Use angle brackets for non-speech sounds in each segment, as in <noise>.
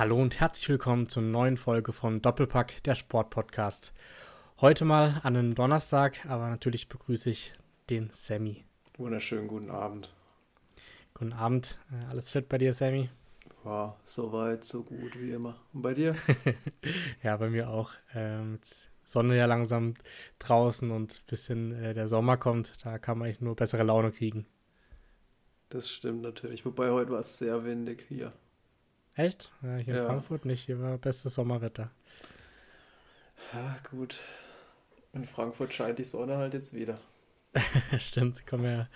Hallo und herzlich willkommen zur neuen Folge von Doppelpack, der Sportpodcast. Heute mal an einem Donnerstag, aber natürlich begrüße ich den Sammy. Wunderschönen guten Abend. Guten Abend. Äh, alles fit bei dir, Sammy? War so weit, so gut wie immer. Und bei dir? <laughs> ja, bei mir auch. Ähm, Sonne ja langsam draußen und ein bisschen äh, der Sommer kommt, da kann man eigentlich nur bessere Laune kriegen. Das stimmt natürlich. Wobei heute war es sehr windig hier. Echt? Ja, hier in ja. Frankfurt nicht. Hier war bestes Sommerwetter. Ja, gut. In Frankfurt scheint die Sonne halt jetzt wieder. <laughs> Stimmt, kommen wir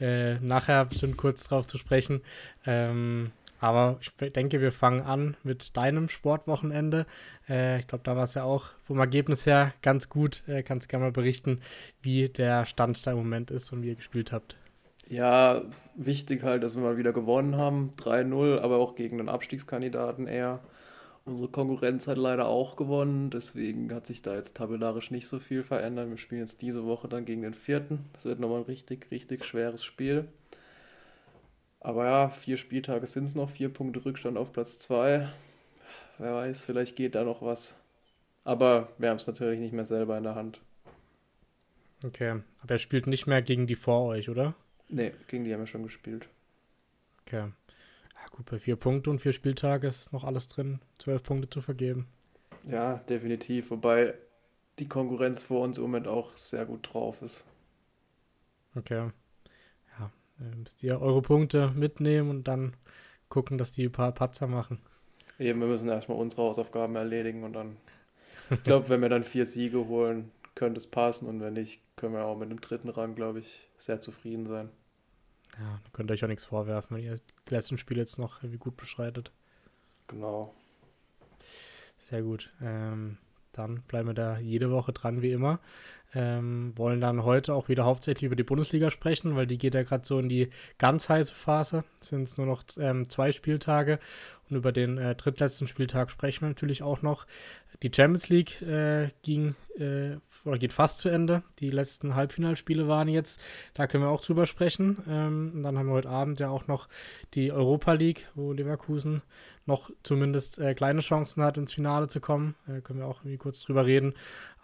äh, nachher bestimmt kurz drauf zu sprechen. Ähm, aber ich denke, wir fangen an mit deinem Sportwochenende. Äh, ich glaube, da war es ja auch vom Ergebnis her ganz gut. Äh, kannst gerne mal berichten, wie der Stand da im Moment ist und wie ihr gespielt habt. Ja, wichtig halt, dass wir mal wieder gewonnen haben. 3-0, aber auch gegen den Abstiegskandidaten eher. Unsere Konkurrenz hat leider auch gewonnen, deswegen hat sich da jetzt tabellarisch nicht so viel verändert. Wir spielen jetzt diese Woche dann gegen den vierten. Das wird nochmal ein richtig, richtig schweres Spiel. Aber ja, vier Spieltage sind es noch, vier Punkte Rückstand auf Platz zwei. Wer weiß, vielleicht geht da noch was. Aber wir haben es natürlich nicht mehr selber in der Hand. Okay, aber er spielt nicht mehr gegen die vor euch, oder? Nee, gegen die haben wir schon gespielt. Okay. Gut, bei vier Punkten und vier Spieltage ist noch alles drin, zwölf Punkte zu vergeben. Ja, definitiv. Wobei die Konkurrenz vor uns im Moment auch sehr gut drauf ist. Okay. Ja, müsst ihr eure Punkte mitnehmen und dann gucken, dass die ein paar Patzer machen. Eben, wir müssen erstmal unsere Hausaufgaben erledigen und dann, ich glaube, wenn wir dann vier Siege holen, könnte es passen und wenn nicht, können wir auch mit dem dritten Rang, glaube ich, sehr zufrieden sein. Ja, dann könnt ihr euch auch nichts vorwerfen, wenn ihr die letzten Spiele jetzt noch irgendwie gut beschreitet. Genau. Sehr gut. Ähm, dann bleiben wir da jede Woche dran, wie immer. Ähm, wollen dann heute auch wieder hauptsächlich über die Bundesliga sprechen, weil die geht ja gerade so in die ganz heiße Phase. Es sind nur noch ähm, zwei Spieltage und über den äh, drittletzten Spieltag sprechen wir natürlich auch noch. Die Champions League äh, ging äh, oder geht fast zu Ende. Die letzten Halbfinalspiele waren jetzt. Da können wir auch drüber sprechen. Ähm, und dann haben wir heute Abend ja auch noch die Europa League, wo Leverkusen noch zumindest äh, kleine Chancen hat, ins Finale zu kommen. Äh, können wir auch irgendwie kurz drüber reden.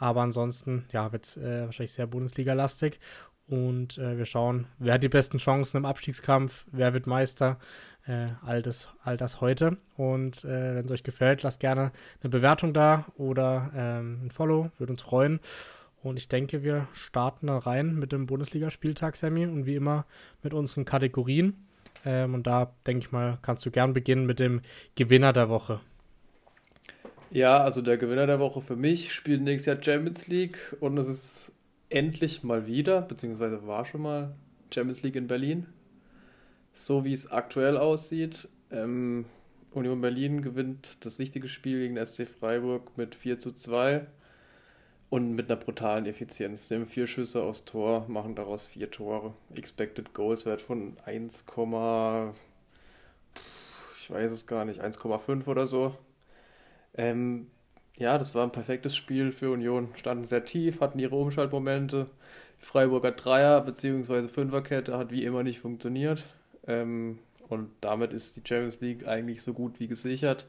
Aber ansonsten, ja, wird es äh, wahrscheinlich sehr Bundesliga-lastig. Und äh, wir schauen, wer hat die besten Chancen im Abstiegskampf, wer wird Meister äh, all, das, all das heute. Und äh, wenn es euch gefällt, lasst gerne eine Bewertung da oder ähm, ein Follow, würde uns freuen. Und ich denke, wir starten dann rein mit dem Bundesligaspieltag, Sammy, und wie immer mit unseren Kategorien. Ähm, und da denke ich mal, kannst du gern beginnen mit dem Gewinner der Woche. Ja, also der Gewinner der Woche für mich spielt nächstes Jahr Champions League und es ist endlich mal wieder, beziehungsweise war schon mal Champions League in Berlin so wie es aktuell aussieht. Ähm, Union Berlin gewinnt das wichtige Spiel gegen SC Freiburg mit 4 zu 2 und mit einer brutalen Effizienz. Sie haben vier Schüsse aufs Tor, machen daraus vier Tore. Expected Goals Wert von 1, ich weiß es gar nicht, 1,5 oder so. Ähm, ja, das war ein perfektes Spiel für Union. Standen sehr tief, hatten ihre Umschaltmomente. Die Freiburger Dreier- bzw. Fünferkette hat wie immer nicht funktioniert. Ähm, und damit ist die Champions League eigentlich so gut wie gesichert.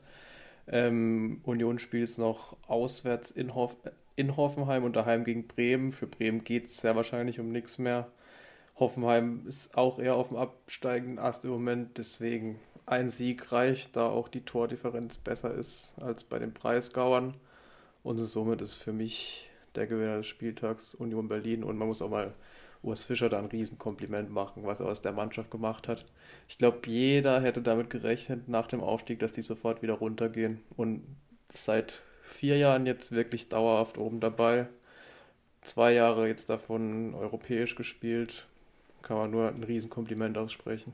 Ähm, Union spielt es noch auswärts in, Hoff in Hoffenheim und daheim gegen Bremen. Für Bremen geht es sehr wahrscheinlich um nichts mehr. Hoffenheim ist auch eher auf dem absteigenden Ast im Moment, deswegen ein Sieg reicht, da auch die Tordifferenz besser ist als bei den Preisgauern. Und somit ist für mich der Gewinner des Spieltags Union Berlin. Und man muss auch mal Urs Fischer da ein Riesenkompliment machen, was er aus der Mannschaft gemacht hat. Ich glaube, jeder hätte damit gerechnet nach dem Aufstieg, dass die sofort wieder runtergehen. Und seit vier Jahren jetzt wirklich dauerhaft oben dabei. Zwei Jahre jetzt davon europäisch gespielt. Kann man nur ein Riesenkompliment aussprechen.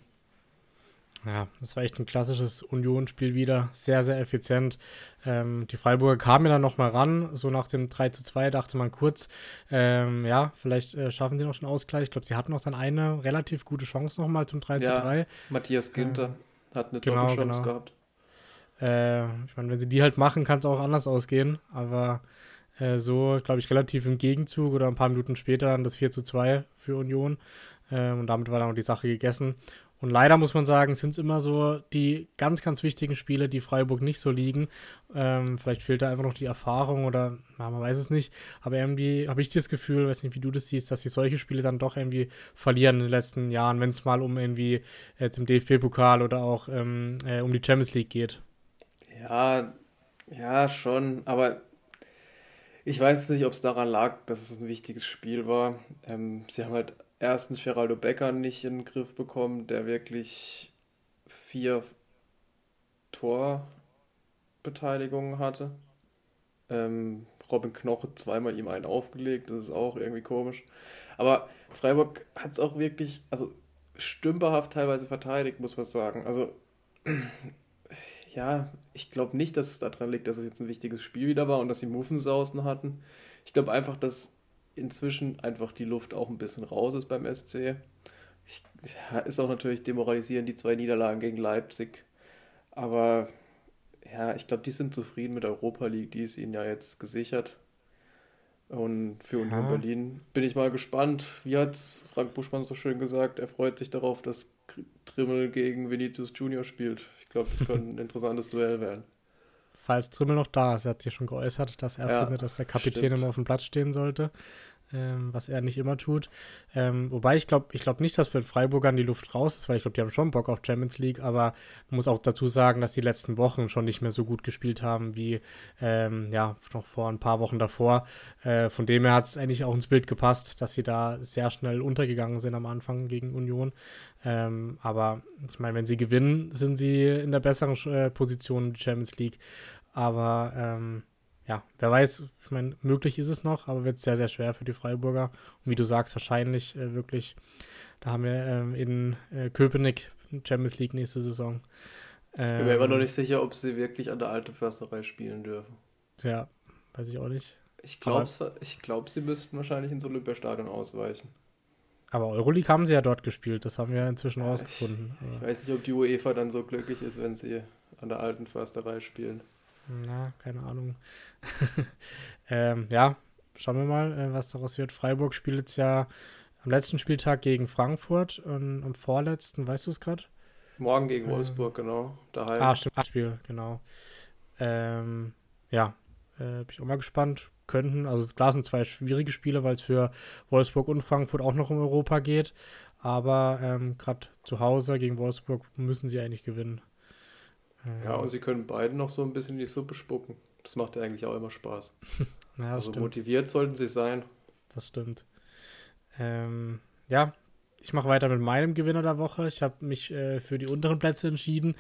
Ja, das war echt ein klassisches Union-Spiel wieder. Sehr, sehr effizient. Ähm, die Freiburger kamen ja dann nochmal ran. So nach dem 3 zu 2 dachte man kurz, ähm, ja, vielleicht äh, schaffen sie noch den Ausgleich. Ich glaube, sie hatten noch dann eine relativ gute Chance nochmal zum 3 ja, zu 3. Matthias Ginter äh, hat eine genau, tolle Chance genau. gehabt. Äh, ich meine, wenn sie die halt machen, kann es auch anders ausgehen. Aber äh, so, glaube ich, relativ im Gegenzug oder ein paar Minuten später dann das 4 zu 2 für Union. Ähm, und damit war dann auch die Sache gegessen. Und leider muss man sagen, sind es immer so die ganz, ganz wichtigen Spiele, die Freiburg nicht so liegen. Ähm, vielleicht fehlt da einfach noch die Erfahrung oder na, man weiß es nicht. Aber irgendwie habe ich das Gefühl, weiß nicht, wie du das siehst, dass sie solche Spiele dann doch irgendwie verlieren in den letzten Jahren, wenn es mal um irgendwie jetzt im DFB-Pokal oder auch ähm, äh, um die Champions League geht. Ja, ja, schon. Aber ich weiß nicht, ob es daran lag, dass es ein wichtiges Spiel war. Ähm, sie haben halt erstens Geraldo Becker nicht in den Griff bekommen, der wirklich vier Torbeteiligungen hatte. Ähm, Robin Knoche zweimal ihm einen aufgelegt, das ist auch irgendwie komisch. Aber Freiburg hat es auch wirklich, also stümperhaft teilweise verteidigt, muss man sagen. Also, <clears throat> ja, ich glaube nicht, dass es daran liegt, dass es jetzt ein wichtiges Spiel wieder war und dass sie Muffensausen hatten. Ich glaube einfach, dass inzwischen einfach die Luft auch ein bisschen raus ist beim SC. Ich, ja, ist auch natürlich demoralisierend, die zwei Niederlagen gegen Leipzig. Aber ja, ich glaube, die sind zufrieden mit der Europa League, die ist ihnen ja jetzt gesichert. Und für Union ja. Berlin bin ich mal gespannt. Wie hat es Frank Buschmann so schön gesagt? Er freut sich darauf, dass Trimmel gegen Vinicius Junior spielt. Ich glaube, das könnte ein <laughs> interessantes Duell werden falls Trimmel noch da ist. Er hat sich schon geäußert, dass er ja, findet, dass der Kapitän stimmt. immer auf dem Platz stehen sollte ähm, was er nicht immer tut. Ähm, wobei ich glaube ich glaub nicht, dass bei Freiburgern die Luft raus ist, weil ich glaube, die haben schon Bock auf Champions League, aber man muss auch dazu sagen, dass die letzten Wochen schon nicht mehr so gut gespielt haben wie ähm, ja, noch vor ein paar Wochen davor. Äh, von dem her hat es eigentlich auch ins Bild gepasst, dass sie da sehr schnell untergegangen sind am Anfang gegen Union. Ähm, aber ich meine, wenn sie gewinnen, sind sie in der besseren äh, Position in der Champions League. Aber ähm, ja, wer weiß, ich meine, möglich ist es noch, aber wird sehr, sehr schwer für die Freiburger. Und wie du sagst, wahrscheinlich äh, wirklich, da haben wir ähm, in äh, Köpenick Champions League nächste Saison. Ähm, ich bin mir immer noch ähm, nicht sicher, ob sie wirklich an der alten Försterei spielen dürfen. Ja, weiß ich auch nicht. Ich glaube, ich glaub, sie müssten wahrscheinlich ins Olympiastadion ausweichen. Aber Euroleague haben sie ja dort gespielt, das haben wir inzwischen ja, rausgefunden. Ich, ich weiß nicht, ob die UEFA dann so glücklich ist, wenn sie an der alten Försterei spielen. Na, keine Ahnung. <laughs> ähm, ja, schauen wir mal, äh, was daraus wird. Freiburg spielt jetzt ja am letzten Spieltag gegen Frankfurt und am vorletzten, weißt du es gerade? Morgen gegen ähm, Wolfsburg, genau. Daheim. Ah, stimmt, Spiel, genau. Ähm, ja, äh, bin ich auch mal gespannt. Könnten, also klar sind zwei schwierige Spiele, weil es für Wolfsburg und Frankfurt auch noch um Europa geht. Aber ähm, gerade zu Hause gegen Wolfsburg müssen sie eigentlich gewinnen. Ja, und sie können beide noch so ein bisschen in die Suppe spucken. Das macht ja eigentlich auch immer Spaß. <laughs> ja, also stimmt. motiviert sollten sie sein. Das stimmt. Ähm, ja, ich mache weiter mit meinem Gewinner der Woche. Ich habe mich äh, für die unteren Plätze entschieden.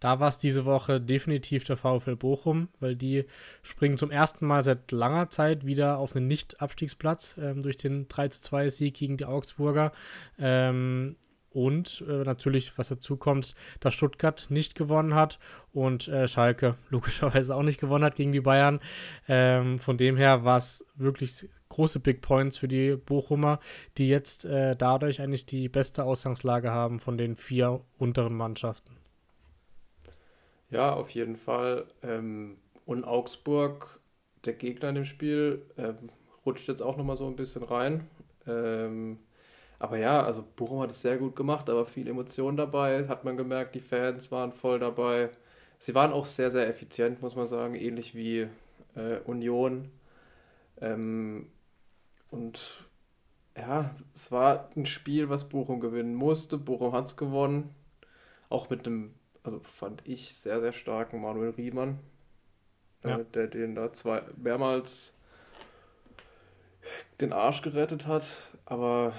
Da war es diese Woche definitiv der VfL Bochum, weil die springen zum ersten Mal seit langer Zeit wieder auf einen Nicht-Abstiegsplatz ähm, durch den 32 Sieg gegen die Augsburger. Ähm, und äh, natürlich, was dazu kommt, dass Stuttgart nicht gewonnen hat und äh, Schalke <laughs> logischerweise auch nicht gewonnen hat gegen die Bayern. Ähm, von dem her war es wirklich große Big Points für die Bochumer, die jetzt äh, dadurch eigentlich die beste Ausgangslage haben von den vier unteren Mannschaften. Ja, auf jeden Fall. Ähm, und Augsburg, der Gegner in dem Spiel, ähm, rutscht jetzt auch nochmal so ein bisschen rein. Ähm, aber ja, also Bochum hat es sehr gut gemacht, aber viel Emotion dabei, hat man gemerkt, die Fans waren voll dabei. Sie waren auch sehr, sehr effizient, muss man sagen, ähnlich wie äh, Union. Ähm, und ja, es war ein Spiel, was Bochum gewinnen musste. Bochum hat es gewonnen. Auch mit einem, also fand ich, sehr, sehr starken Manuel Riemann, äh, ja. äh, der den da zwei, mehrmals den Arsch gerettet hat. Aber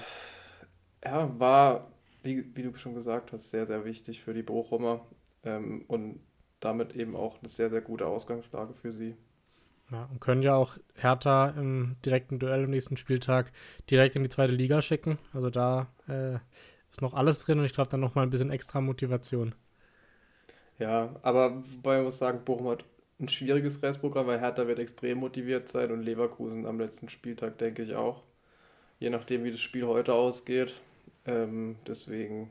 ja, war, wie, wie du schon gesagt hast, sehr, sehr wichtig für die Bochumer ähm, und damit eben auch eine sehr, sehr gute Ausgangslage für sie. Ja, und können ja auch Hertha im direkten Duell am nächsten Spieltag direkt in die zweite Liga schicken. Also da äh, ist noch alles drin und ich glaube dann nochmal ein bisschen extra Motivation. Ja, aber wobei man muss sagen, Bochum hat ein schwieriges Restprogramm, weil Hertha wird extrem motiviert sein und Leverkusen am letzten Spieltag, denke ich auch. Je nachdem, wie das Spiel heute ausgeht. Ähm, deswegen,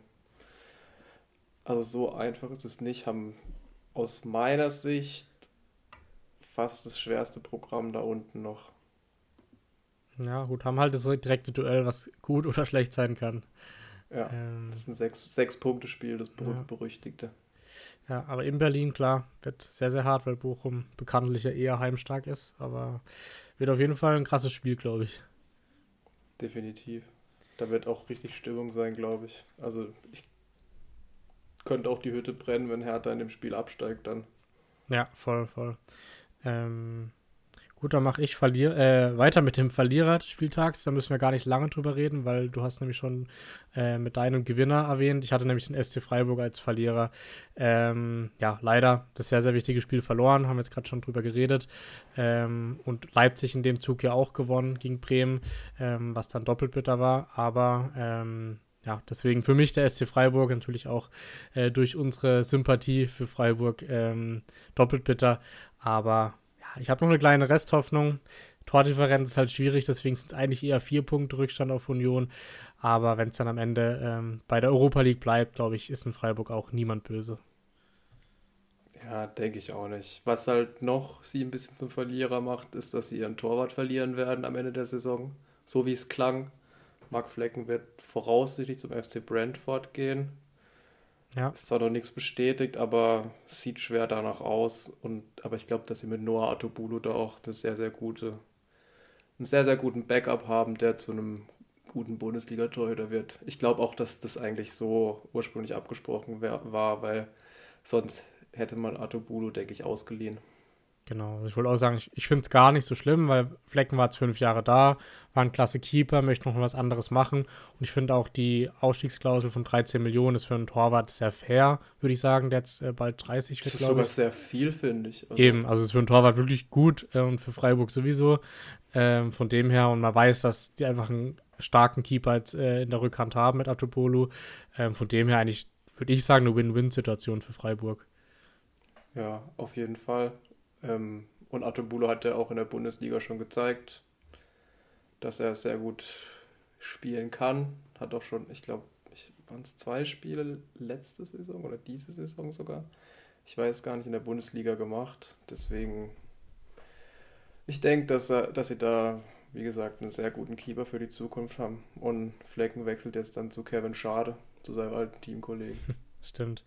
also so einfach ist es nicht, haben aus meiner Sicht fast das schwerste Programm da unten noch. Ja, gut, haben halt das direkte Duell, was gut oder schlecht sein kann. Ja, ähm, das ist ein sechs, sechs Punkte Spiel, das ja. berüchtigte. Ja, aber in Berlin, klar, wird sehr, sehr hart, weil Bochum bekanntlich ja eher heimstark ist. Aber wird auf jeden Fall ein krasses Spiel, glaube ich. Definitiv. Da wird auch richtig Stimmung sein, glaube ich. Also ich könnte auch die Hütte brennen, wenn Hertha in dem Spiel absteigt dann. Ja, voll, voll. Ähm, Gut, dann mache ich Verlier äh, weiter mit dem Verlierer des Spieltags. Da müssen wir gar nicht lange drüber reden, weil du hast nämlich schon äh, mit deinem Gewinner erwähnt. Ich hatte nämlich den SC Freiburg als Verlierer. Ähm, ja, leider das sehr, sehr wichtige Spiel verloren. Haben wir jetzt gerade schon drüber geredet. Ähm, und Leipzig in dem Zug ja auch gewonnen gegen Bremen, ähm, was dann doppelt bitter war. Aber ähm, ja, deswegen für mich der SC Freiburg natürlich auch äh, durch unsere Sympathie für Freiburg ähm, doppelt bitter. Aber ich habe noch eine kleine Resthoffnung. Tordifferenz ist halt schwierig, deswegen sind es eigentlich eher vier Punkte Rückstand auf Union. Aber wenn es dann am Ende ähm, bei der Europa League bleibt, glaube ich, ist in Freiburg auch niemand böse. Ja, denke ich auch nicht. Was halt noch sie ein bisschen zum Verlierer macht, ist, dass sie ihren Torwart verlieren werden am Ende der Saison. So wie es klang. Marc Flecken wird voraussichtlich zum FC Brentford gehen. Ja. Ist zwar noch nichts bestätigt, aber sieht schwer danach aus. Und, aber ich glaube, dass sie mit Noah Atobulu da auch eine sehr, sehr gute, einen sehr, sehr guten Backup haben, der zu einem guten Bundesliga-Torhüter wird. Ich glaube auch, dass das eigentlich so ursprünglich abgesprochen war, weil sonst hätte man Atobulu, denke ich, ausgeliehen. Genau, also ich wollte auch sagen, ich, ich finde es gar nicht so schlimm, weil Flecken war jetzt fünf Jahre da, war ein klasse Keeper, möchte noch was anderes machen. Und ich finde auch die Ausstiegsklausel von 13 Millionen ist für einen Torwart sehr fair, würde ich sagen, der jetzt äh, bald 30 wird, Das ist sogar sehr viel, finde ich. Also Eben, also ist für einen Torwart wirklich gut äh, und für Freiburg sowieso. Ähm, von dem her, und man weiß, dass die einfach einen starken Keeper jetzt, äh, in der Rückhand haben mit Atopolo. Ähm, von dem her eigentlich, würde ich sagen, eine Win-Win-Situation für Freiburg. Ja, auf jeden Fall. Ähm, und Atobulu hat ja auch in der Bundesliga schon gezeigt, dass er sehr gut spielen kann. Hat auch schon, ich glaube, waren es zwei Spiele letzte Saison oder diese Saison sogar. Ich weiß gar nicht, in der Bundesliga gemacht. Deswegen, ich denke, dass, dass sie da, wie gesagt, einen sehr guten Keeper für die Zukunft haben. Und Flecken wechselt jetzt dann zu Kevin Schade, zu seinem alten Teamkollegen. <laughs> Stimmt.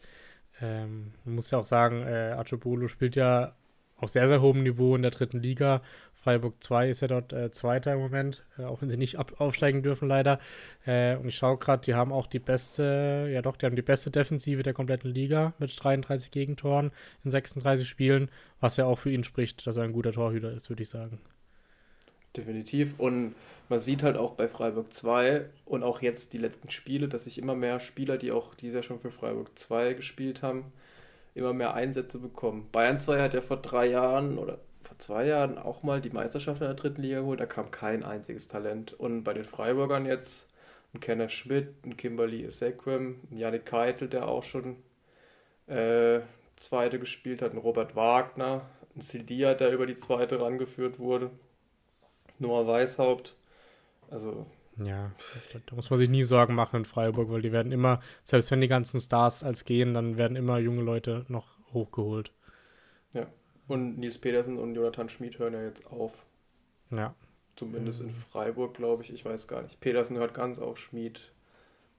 Ähm, man muss ja auch sagen, äh, Acebolo spielt ja auf sehr, sehr hohem Niveau in der dritten Liga. Freiburg 2 ist ja dort äh, Zweiter im Moment, äh, auch wenn sie nicht ab aufsteigen dürfen, leider. Äh, und ich schaue gerade, die haben auch die beste, ja doch, die haben die beste Defensive der kompletten Liga mit 33 Gegentoren in 36 Spielen, was ja auch für ihn spricht, dass er ein guter Torhüter ist, würde ich sagen. Definitiv. Und man sieht halt auch bei Freiburg 2 und auch jetzt die letzten Spiele, dass sich immer mehr Spieler, die auch dieses Jahr schon für Freiburg 2 gespielt haben, immer mehr Einsätze bekommen. Bayern 2 hat ja vor drei Jahren oder vor zwei Jahren auch mal die Meisterschaft in der dritten Liga geholt, da kam kein einziges Talent. Und bei den Freiburgern jetzt ein Kenneth Schmidt, ein Kimberly Esequem, ein Janik Keitel, der auch schon äh, zweite gespielt hat, ein Robert Wagner, ein Sidia, der über die zweite rangeführt wurde, Noah Weishaupt. Also ja, da muss man sich nie Sorgen machen in Freiburg, weil die werden immer, selbst wenn die ganzen Stars als gehen, dann werden immer junge Leute noch hochgeholt. Ja, und Nils Petersen und Jonathan Schmid hören ja jetzt auf. Ja. Zumindest in Freiburg, glaube ich. Ich weiß gar nicht. Petersen hört ganz auf, Schmid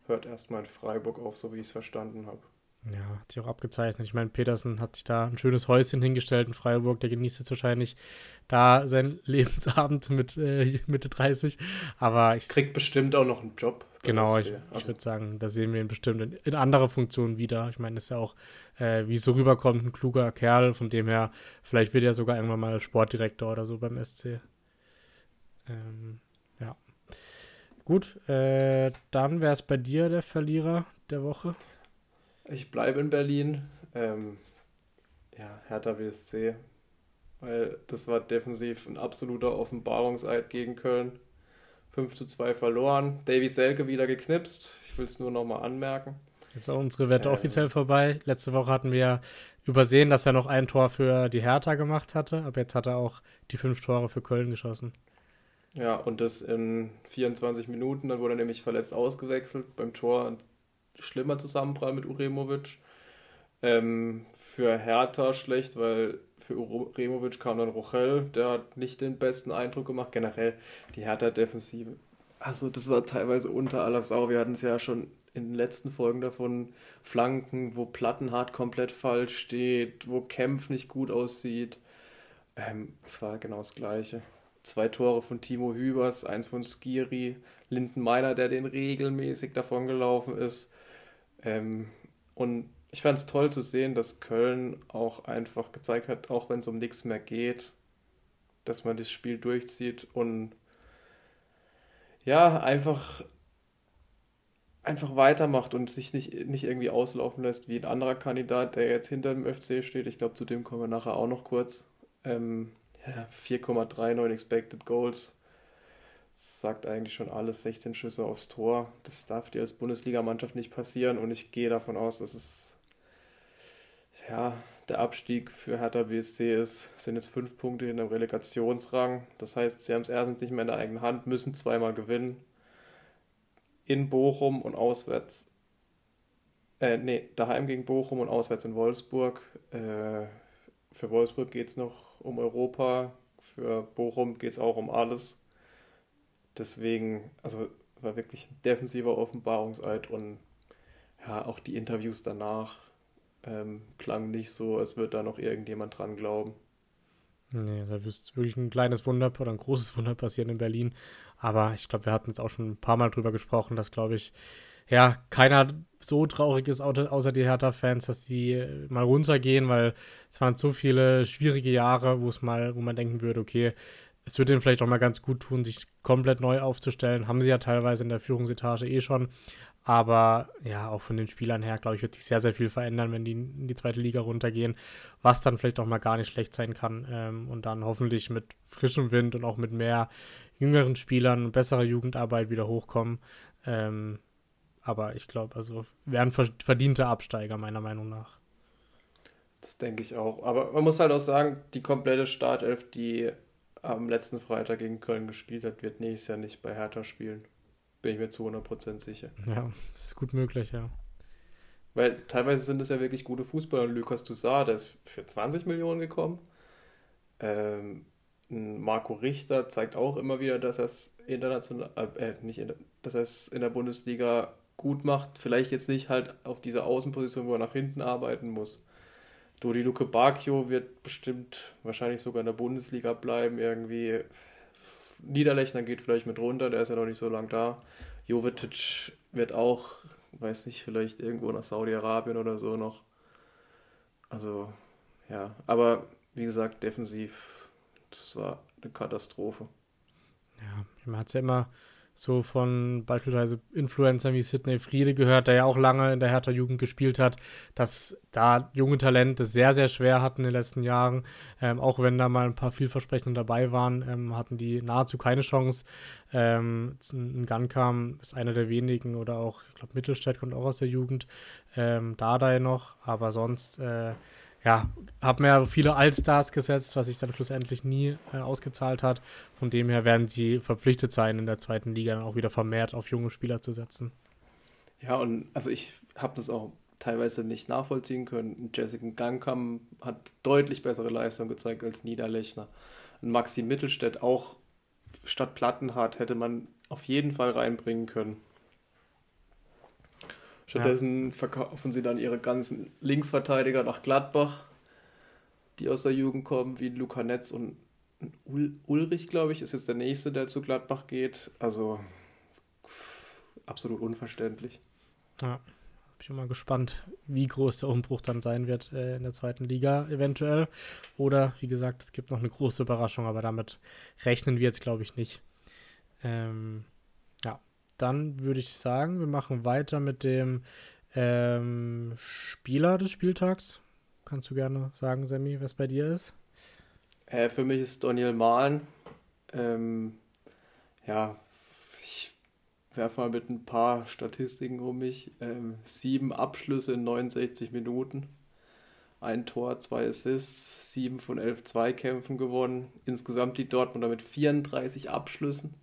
hört erstmal in Freiburg auf, so wie ich es verstanden habe. Ja, hat sich auch abgezeichnet. Ich meine, Petersen hat sich da ein schönes Häuschen hingestellt in Freiburg. Der genießt jetzt wahrscheinlich da seinen <laughs> Lebensabend mit äh, Mitte 30. Aber ich. Kriegt bestimmt auch noch einen Job. Genau, ich, also. ich würde sagen, da sehen wir ihn bestimmt in, in anderer Funktion wieder. Ich meine, das ist ja auch, äh, wie es so rüberkommt, ein kluger Kerl. Von dem her, vielleicht wird er sogar irgendwann mal Sportdirektor oder so beim SC. Ähm, ja. Gut, äh, dann wäre es bei dir der Verlierer der Woche. Ich bleibe in Berlin. Ähm, ja, Hertha BSC. Weil das war defensiv ein absoluter Offenbarungseid gegen Köln. 5 zu 2 verloren. Davy Selke wieder geknipst. Ich will es nur nochmal anmerken. Jetzt ist auch unsere Wette ähm, offiziell vorbei. Letzte Woche hatten wir übersehen, dass er noch ein Tor für die Hertha gemacht hatte. Aber jetzt hat er auch die fünf Tore für Köln geschossen. Ja, und das in 24 Minuten. Dann wurde er nämlich verletzt ausgewechselt beim Tor schlimmer Zusammenprall mit Uremovic. Ähm, für Hertha schlecht, weil für Uremovic kam dann Rochel, der hat nicht den besten Eindruck gemacht. Generell die Hertha-Defensive. Also, das war teilweise unter aller Sau. Wir hatten es ja schon in den letzten Folgen davon Flanken, wo Plattenhardt komplett falsch steht, wo Kempf nicht gut aussieht. Ähm, es war genau das Gleiche. Zwei Tore von Timo Hübers, eins von Skiri, Linden Meiner, der den regelmäßig davon gelaufen ist. Ähm, und ich fand es toll zu sehen, dass Köln auch einfach gezeigt hat, auch wenn es um nichts mehr geht, dass man das Spiel durchzieht und ja, einfach, einfach weitermacht und sich nicht, nicht irgendwie auslaufen lässt wie ein anderer Kandidat, der jetzt hinter dem FC steht. Ich glaube, zu dem kommen wir nachher auch noch kurz. Ähm, ja, 4,39 Expected Goals. Sagt eigentlich schon alles. 16 Schüsse aufs Tor. Das darf dir als Bundesligamannschaft nicht passieren und ich gehe davon aus, dass es ja, der Abstieg für Hertha BSC ist, sind jetzt fünf Punkte in einem Relegationsrang. Das heißt, sie haben es erstens nicht mehr in der eigenen Hand, müssen zweimal gewinnen. In Bochum und auswärts. Äh, nee, daheim gegen Bochum und auswärts in Wolfsburg. Äh, für Wolfsburg geht es noch um Europa, für Bochum geht es auch um alles. Deswegen, also war wirklich ein defensiver Offenbarungseid und ja, auch die Interviews danach ähm, klang nicht so, als würde da noch irgendjemand dran glauben. Nee, da ist wirklich ein kleines Wunder oder ein großes Wunder passieren in Berlin. Aber ich glaube, wir hatten jetzt auch schon ein paar Mal drüber gesprochen, dass, glaube ich, ja, keiner so traurig ist, außer die Hertha-Fans, dass die äh, mal runtergehen, weil es waren so viele schwierige Jahre, wo es mal, wo man denken würde, okay, es würde ihnen vielleicht auch mal ganz gut tun, sich komplett neu aufzustellen. Haben sie ja teilweise in der Führungsetage eh schon. Aber ja, auch von den Spielern her, glaube ich, wird sich sehr, sehr viel verändern, wenn die in die zweite Liga runtergehen, was dann vielleicht auch mal gar nicht schlecht sein kann. Ähm, und dann hoffentlich mit frischem Wind und auch mit mehr jüngeren Spielern, besserer Jugendarbeit wieder hochkommen. Ähm, aber ich glaube, also wären verdiente Absteiger, meiner Meinung nach. Das denke ich auch. Aber man muss halt auch sagen, die komplette Startelf, die am letzten Freitag gegen Köln gespielt hat, wird nächstes Jahr nicht bei Hertha spielen. Bin ich mir zu 100% sicher. Ja, das ist gut möglich, ja. Weil teilweise sind es ja wirklich gute Fußballer. Lukas Toussaint, der ist für 20 Millionen gekommen. Ähm, Marco Richter zeigt auch immer wieder, dass er es international, äh, nicht in, dass er es in der Bundesliga gut macht. Vielleicht jetzt nicht halt auf dieser Außenposition, wo er nach hinten arbeiten muss. Dodi Luke Bacchio wird bestimmt wahrscheinlich sogar in der Bundesliga bleiben, irgendwie Niederlechner geht vielleicht mit runter, der ist ja noch nicht so lange da. Jovetic wird auch, weiß nicht, vielleicht irgendwo nach Saudi-Arabien oder so noch. Also, ja, aber wie gesagt, defensiv, das war eine Katastrophe. Ja, man hat es ja immer so von beispielsweise Influencern wie Sidney Friede gehört, der ja auch lange in der Hertha Jugend gespielt hat, dass da junge Talente sehr, sehr schwer hatten in den letzten Jahren. Ähm, auch wenn da mal ein paar vielversprechende dabei waren, ähm, hatten die nahezu keine Chance. Ähm, ein Gankam ist einer der wenigen oder auch, ich glaube, Mittelstädt kommt auch aus der Jugend. Ähm, Dardai noch, aber sonst äh, ja, habe mir viele Allstars gesetzt, was sich dann schlussendlich nie äh, ausgezahlt hat. Von dem her werden sie verpflichtet sein, in der zweiten Liga dann auch wieder vermehrt auf junge Spieler zu setzen. Ja, und also ich habe das auch teilweise nicht nachvollziehen können. Jessica Gangkam hat deutlich bessere Leistung gezeigt als Niederlechner. Und Maxi Mittelstädt auch statt Plattenhardt hätte man auf jeden Fall reinbringen können. Stattdessen ja. verkaufen sie dann ihre ganzen Linksverteidiger nach Gladbach, die aus der Jugend kommen, wie Luca Netz und Ul Ulrich, glaube ich, ist jetzt der nächste, der zu Gladbach geht. Also absolut unverständlich. Ja, bin ich mal gespannt, wie groß der Umbruch dann sein wird äh, in der zweiten Liga eventuell. Oder wie gesagt, es gibt noch eine große Überraschung, aber damit rechnen wir jetzt, glaube ich, nicht. Ähm, dann würde ich sagen, wir machen weiter mit dem ähm, Spieler des Spieltags. Kannst du gerne sagen, Sammy, was bei dir ist? Äh, für mich ist Daniel Mahlen. Ähm, ja, ich werfe mal mit ein paar Statistiken um mich. Ähm, sieben Abschlüsse in 69 Minuten. Ein Tor, zwei Assists, sieben von elf Zweikämpfen gewonnen. Insgesamt die Dortmunder mit 34 Abschlüssen.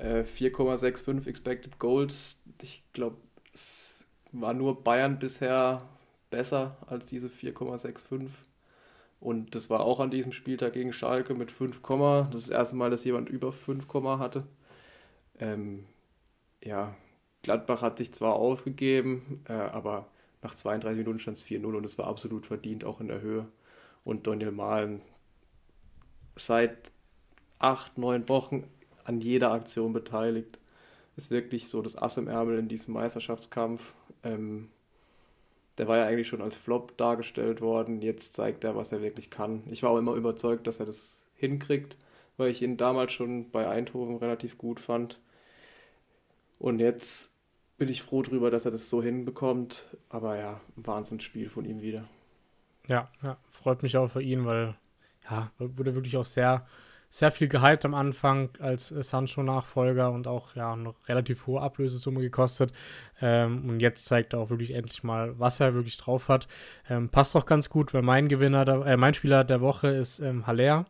4,65 äh, Expected Goals. Ich glaube, es war nur Bayern bisher besser als diese 4,65. Und das war auch an diesem Spieltag gegen Schalke mit 5, das ist das erste Mal, dass jemand über 5, hatte. Ähm, ja, Gladbach hat sich zwar aufgegeben, äh, aber nach 32 Minuten stand es 4-0 und es war absolut verdient, auch in der Höhe. Und Daniel Mahlen seit acht, neun Wochen an jeder Aktion beteiligt. Ist wirklich so das Ass im Ärmel in diesem Meisterschaftskampf. Ähm, der war ja eigentlich schon als Flop dargestellt worden. Jetzt zeigt er, was er wirklich kann. Ich war auch immer überzeugt, dass er das hinkriegt, weil ich ihn damals schon bei Eindhoven relativ gut fand. Und jetzt bin ich froh drüber, dass er das so hinbekommt. Aber ja, Wahnsinnsspiel von ihm wieder. Ja, ja, freut mich auch für ihn, weil ja, wurde wirklich auch sehr, sehr viel gehypt am Anfang als Sancho-Nachfolger und auch ja eine relativ hohe Ablösesumme gekostet. Ähm, und jetzt zeigt er auch wirklich endlich mal, was er wirklich drauf hat. Ähm, passt auch ganz gut, weil mein Gewinner, der, äh, mein Spieler der Woche ist ähm, Haller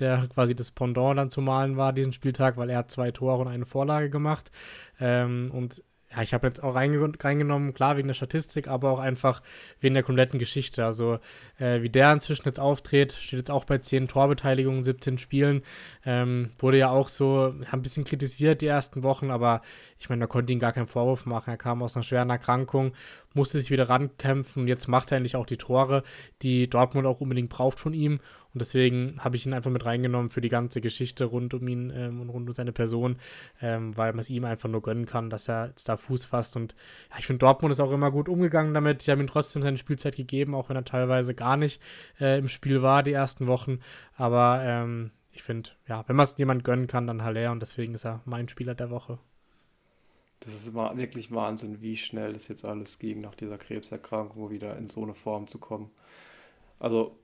der quasi das Pendant dann zu malen war diesen Spieltag, weil er hat zwei Tore und eine Vorlage gemacht. Ähm, und ja, ich habe jetzt auch reingenommen, klar wegen der Statistik, aber auch einfach wegen der kompletten Geschichte. Also äh, wie der inzwischen jetzt auftritt, steht jetzt auch bei 10 Torbeteiligungen, 17 Spielen. Ähm, wurde ja auch so, ein bisschen kritisiert die ersten Wochen, aber ich meine, da konnte ihn gar keinen Vorwurf machen. Er kam aus einer schweren Erkrankung, musste sich wieder rankämpfen und jetzt macht er endlich auch die Tore, die Dortmund auch unbedingt braucht von ihm. Und deswegen habe ich ihn einfach mit reingenommen für die ganze Geschichte rund um ihn ähm, und rund um seine Person, ähm, weil man es ihm einfach nur gönnen kann, dass er jetzt da Fuß fasst. Und ja, ich finde, Dortmund ist auch immer gut umgegangen damit. Sie haben ihm trotzdem seine Spielzeit gegeben, auch wenn er teilweise gar nicht äh, im Spiel war, die ersten Wochen. Aber ähm, ich finde, ja, wenn man es jemand gönnen kann, dann Haller und deswegen ist er mein Spieler der Woche. Das ist wirklich Wahnsinn, wie schnell das jetzt alles ging, nach dieser Krebserkrankung wieder in so eine Form zu kommen. Also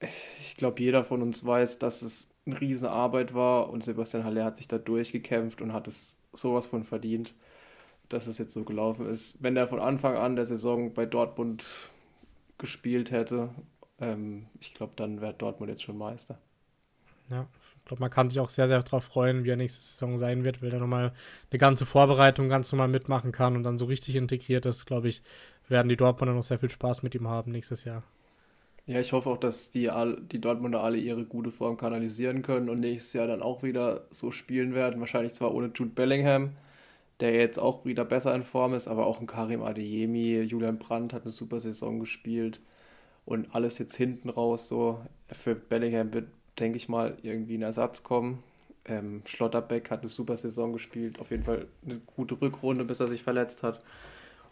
ich glaube, jeder von uns weiß, dass es eine riesen Arbeit war und Sebastian Haller hat sich da durchgekämpft und hat es sowas von verdient, dass es jetzt so gelaufen ist. Wenn er von Anfang an der Saison bei Dortmund gespielt hätte, ähm, ich glaube, dann wäre Dortmund jetzt schon Meister. Ja, ich glaube, man kann sich auch sehr, sehr darauf freuen, wie er nächste Saison sein wird, weil er nochmal eine ganze Vorbereitung ganz normal mitmachen kann und dann so richtig integriert ist, glaube ich, werden die Dortmunder noch sehr viel Spaß mit ihm haben nächstes Jahr. Ja, ich hoffe auch, dass die, die Dortmunder alle ihre gute Form kanalisieren können und nächstes Jahr dann auch wieder so spielen werden. Wahrscheinlich zwar ohne Jude Bellingham, der jetzt auch wieder besser in Form ist, aber auch ein Karim Adeyemi, Julian Brandt hat eine super Saison gespielt und alles jetzt hinten raus so. Für Bellingham wird, denke ich mal, irgendwie ein Ersatz kommen. Ähm, Schlotterbeck hat eine super Saison gespielt, auf jeden Fall eine gute Rückrunde, bis er sich verletzt hat.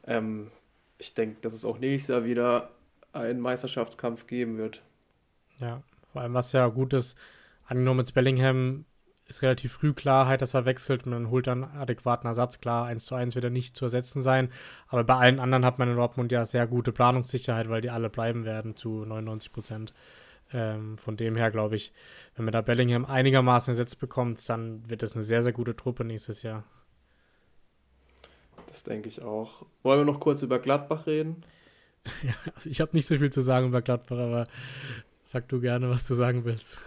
Ähm, ich denke, dass es auch nächstes Jahr wieder einen Meisterschaftskampf geben wird. Ja, vor allem was ja gut ist, angenommen mit Bellingham ist relativ früh Klarheit, dass er wechselt und man holt dann adäquaten Ersatz. Klar, 1 zu 1 wird er nicht zu ersetzen sein, aber bei allen anderen hat man in Dortmund ja sehr gute Planungssicherheit, weil die alle bleiben werden zu 99 Prozent. Ähm, von dem her glaube ich, wenn man da Bellingham einigermaßen ersetzt bekommt, dann wird das eine sehr, sehr gute Truppe nächstes Jahr. Das denke ich auch. Wollen wir noch kurz über Gladbach reden? <laughs> Ja, also ich habe nicht so viel zu sagen über Gladbach, aber sag du gerne, was du sagen willst.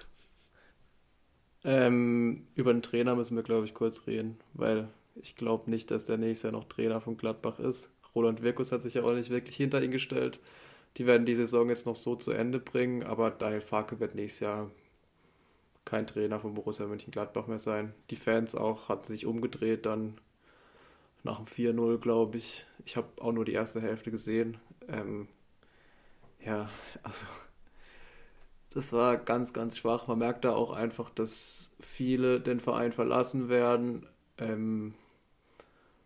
Ähm, über den Trainer müssen wir, glaube ich, kurz reden, weil ich glaube nicht, dass der nächste Jahr noch Trainer von Gladbach ist. Roland Wirkus hat sich ja auch nicht wirklich hinter ihn gestellt. Die werden die Saison jetzt noch so zu Ende bringen, aber Daniel Farke wird nächstes Jahr kein Trainer von Borussia Mönchengladbach mehr sein. Die Fans auch hatten sich umgedreht dann nach dem 4-0, glaube ich. Ich habe auch nur die erste Hälfte gesehen. Ähm, ja, also das war ganz, ganz schwach. Man merkt da auch einfach, dass viele den Verein verlassen werden ähm,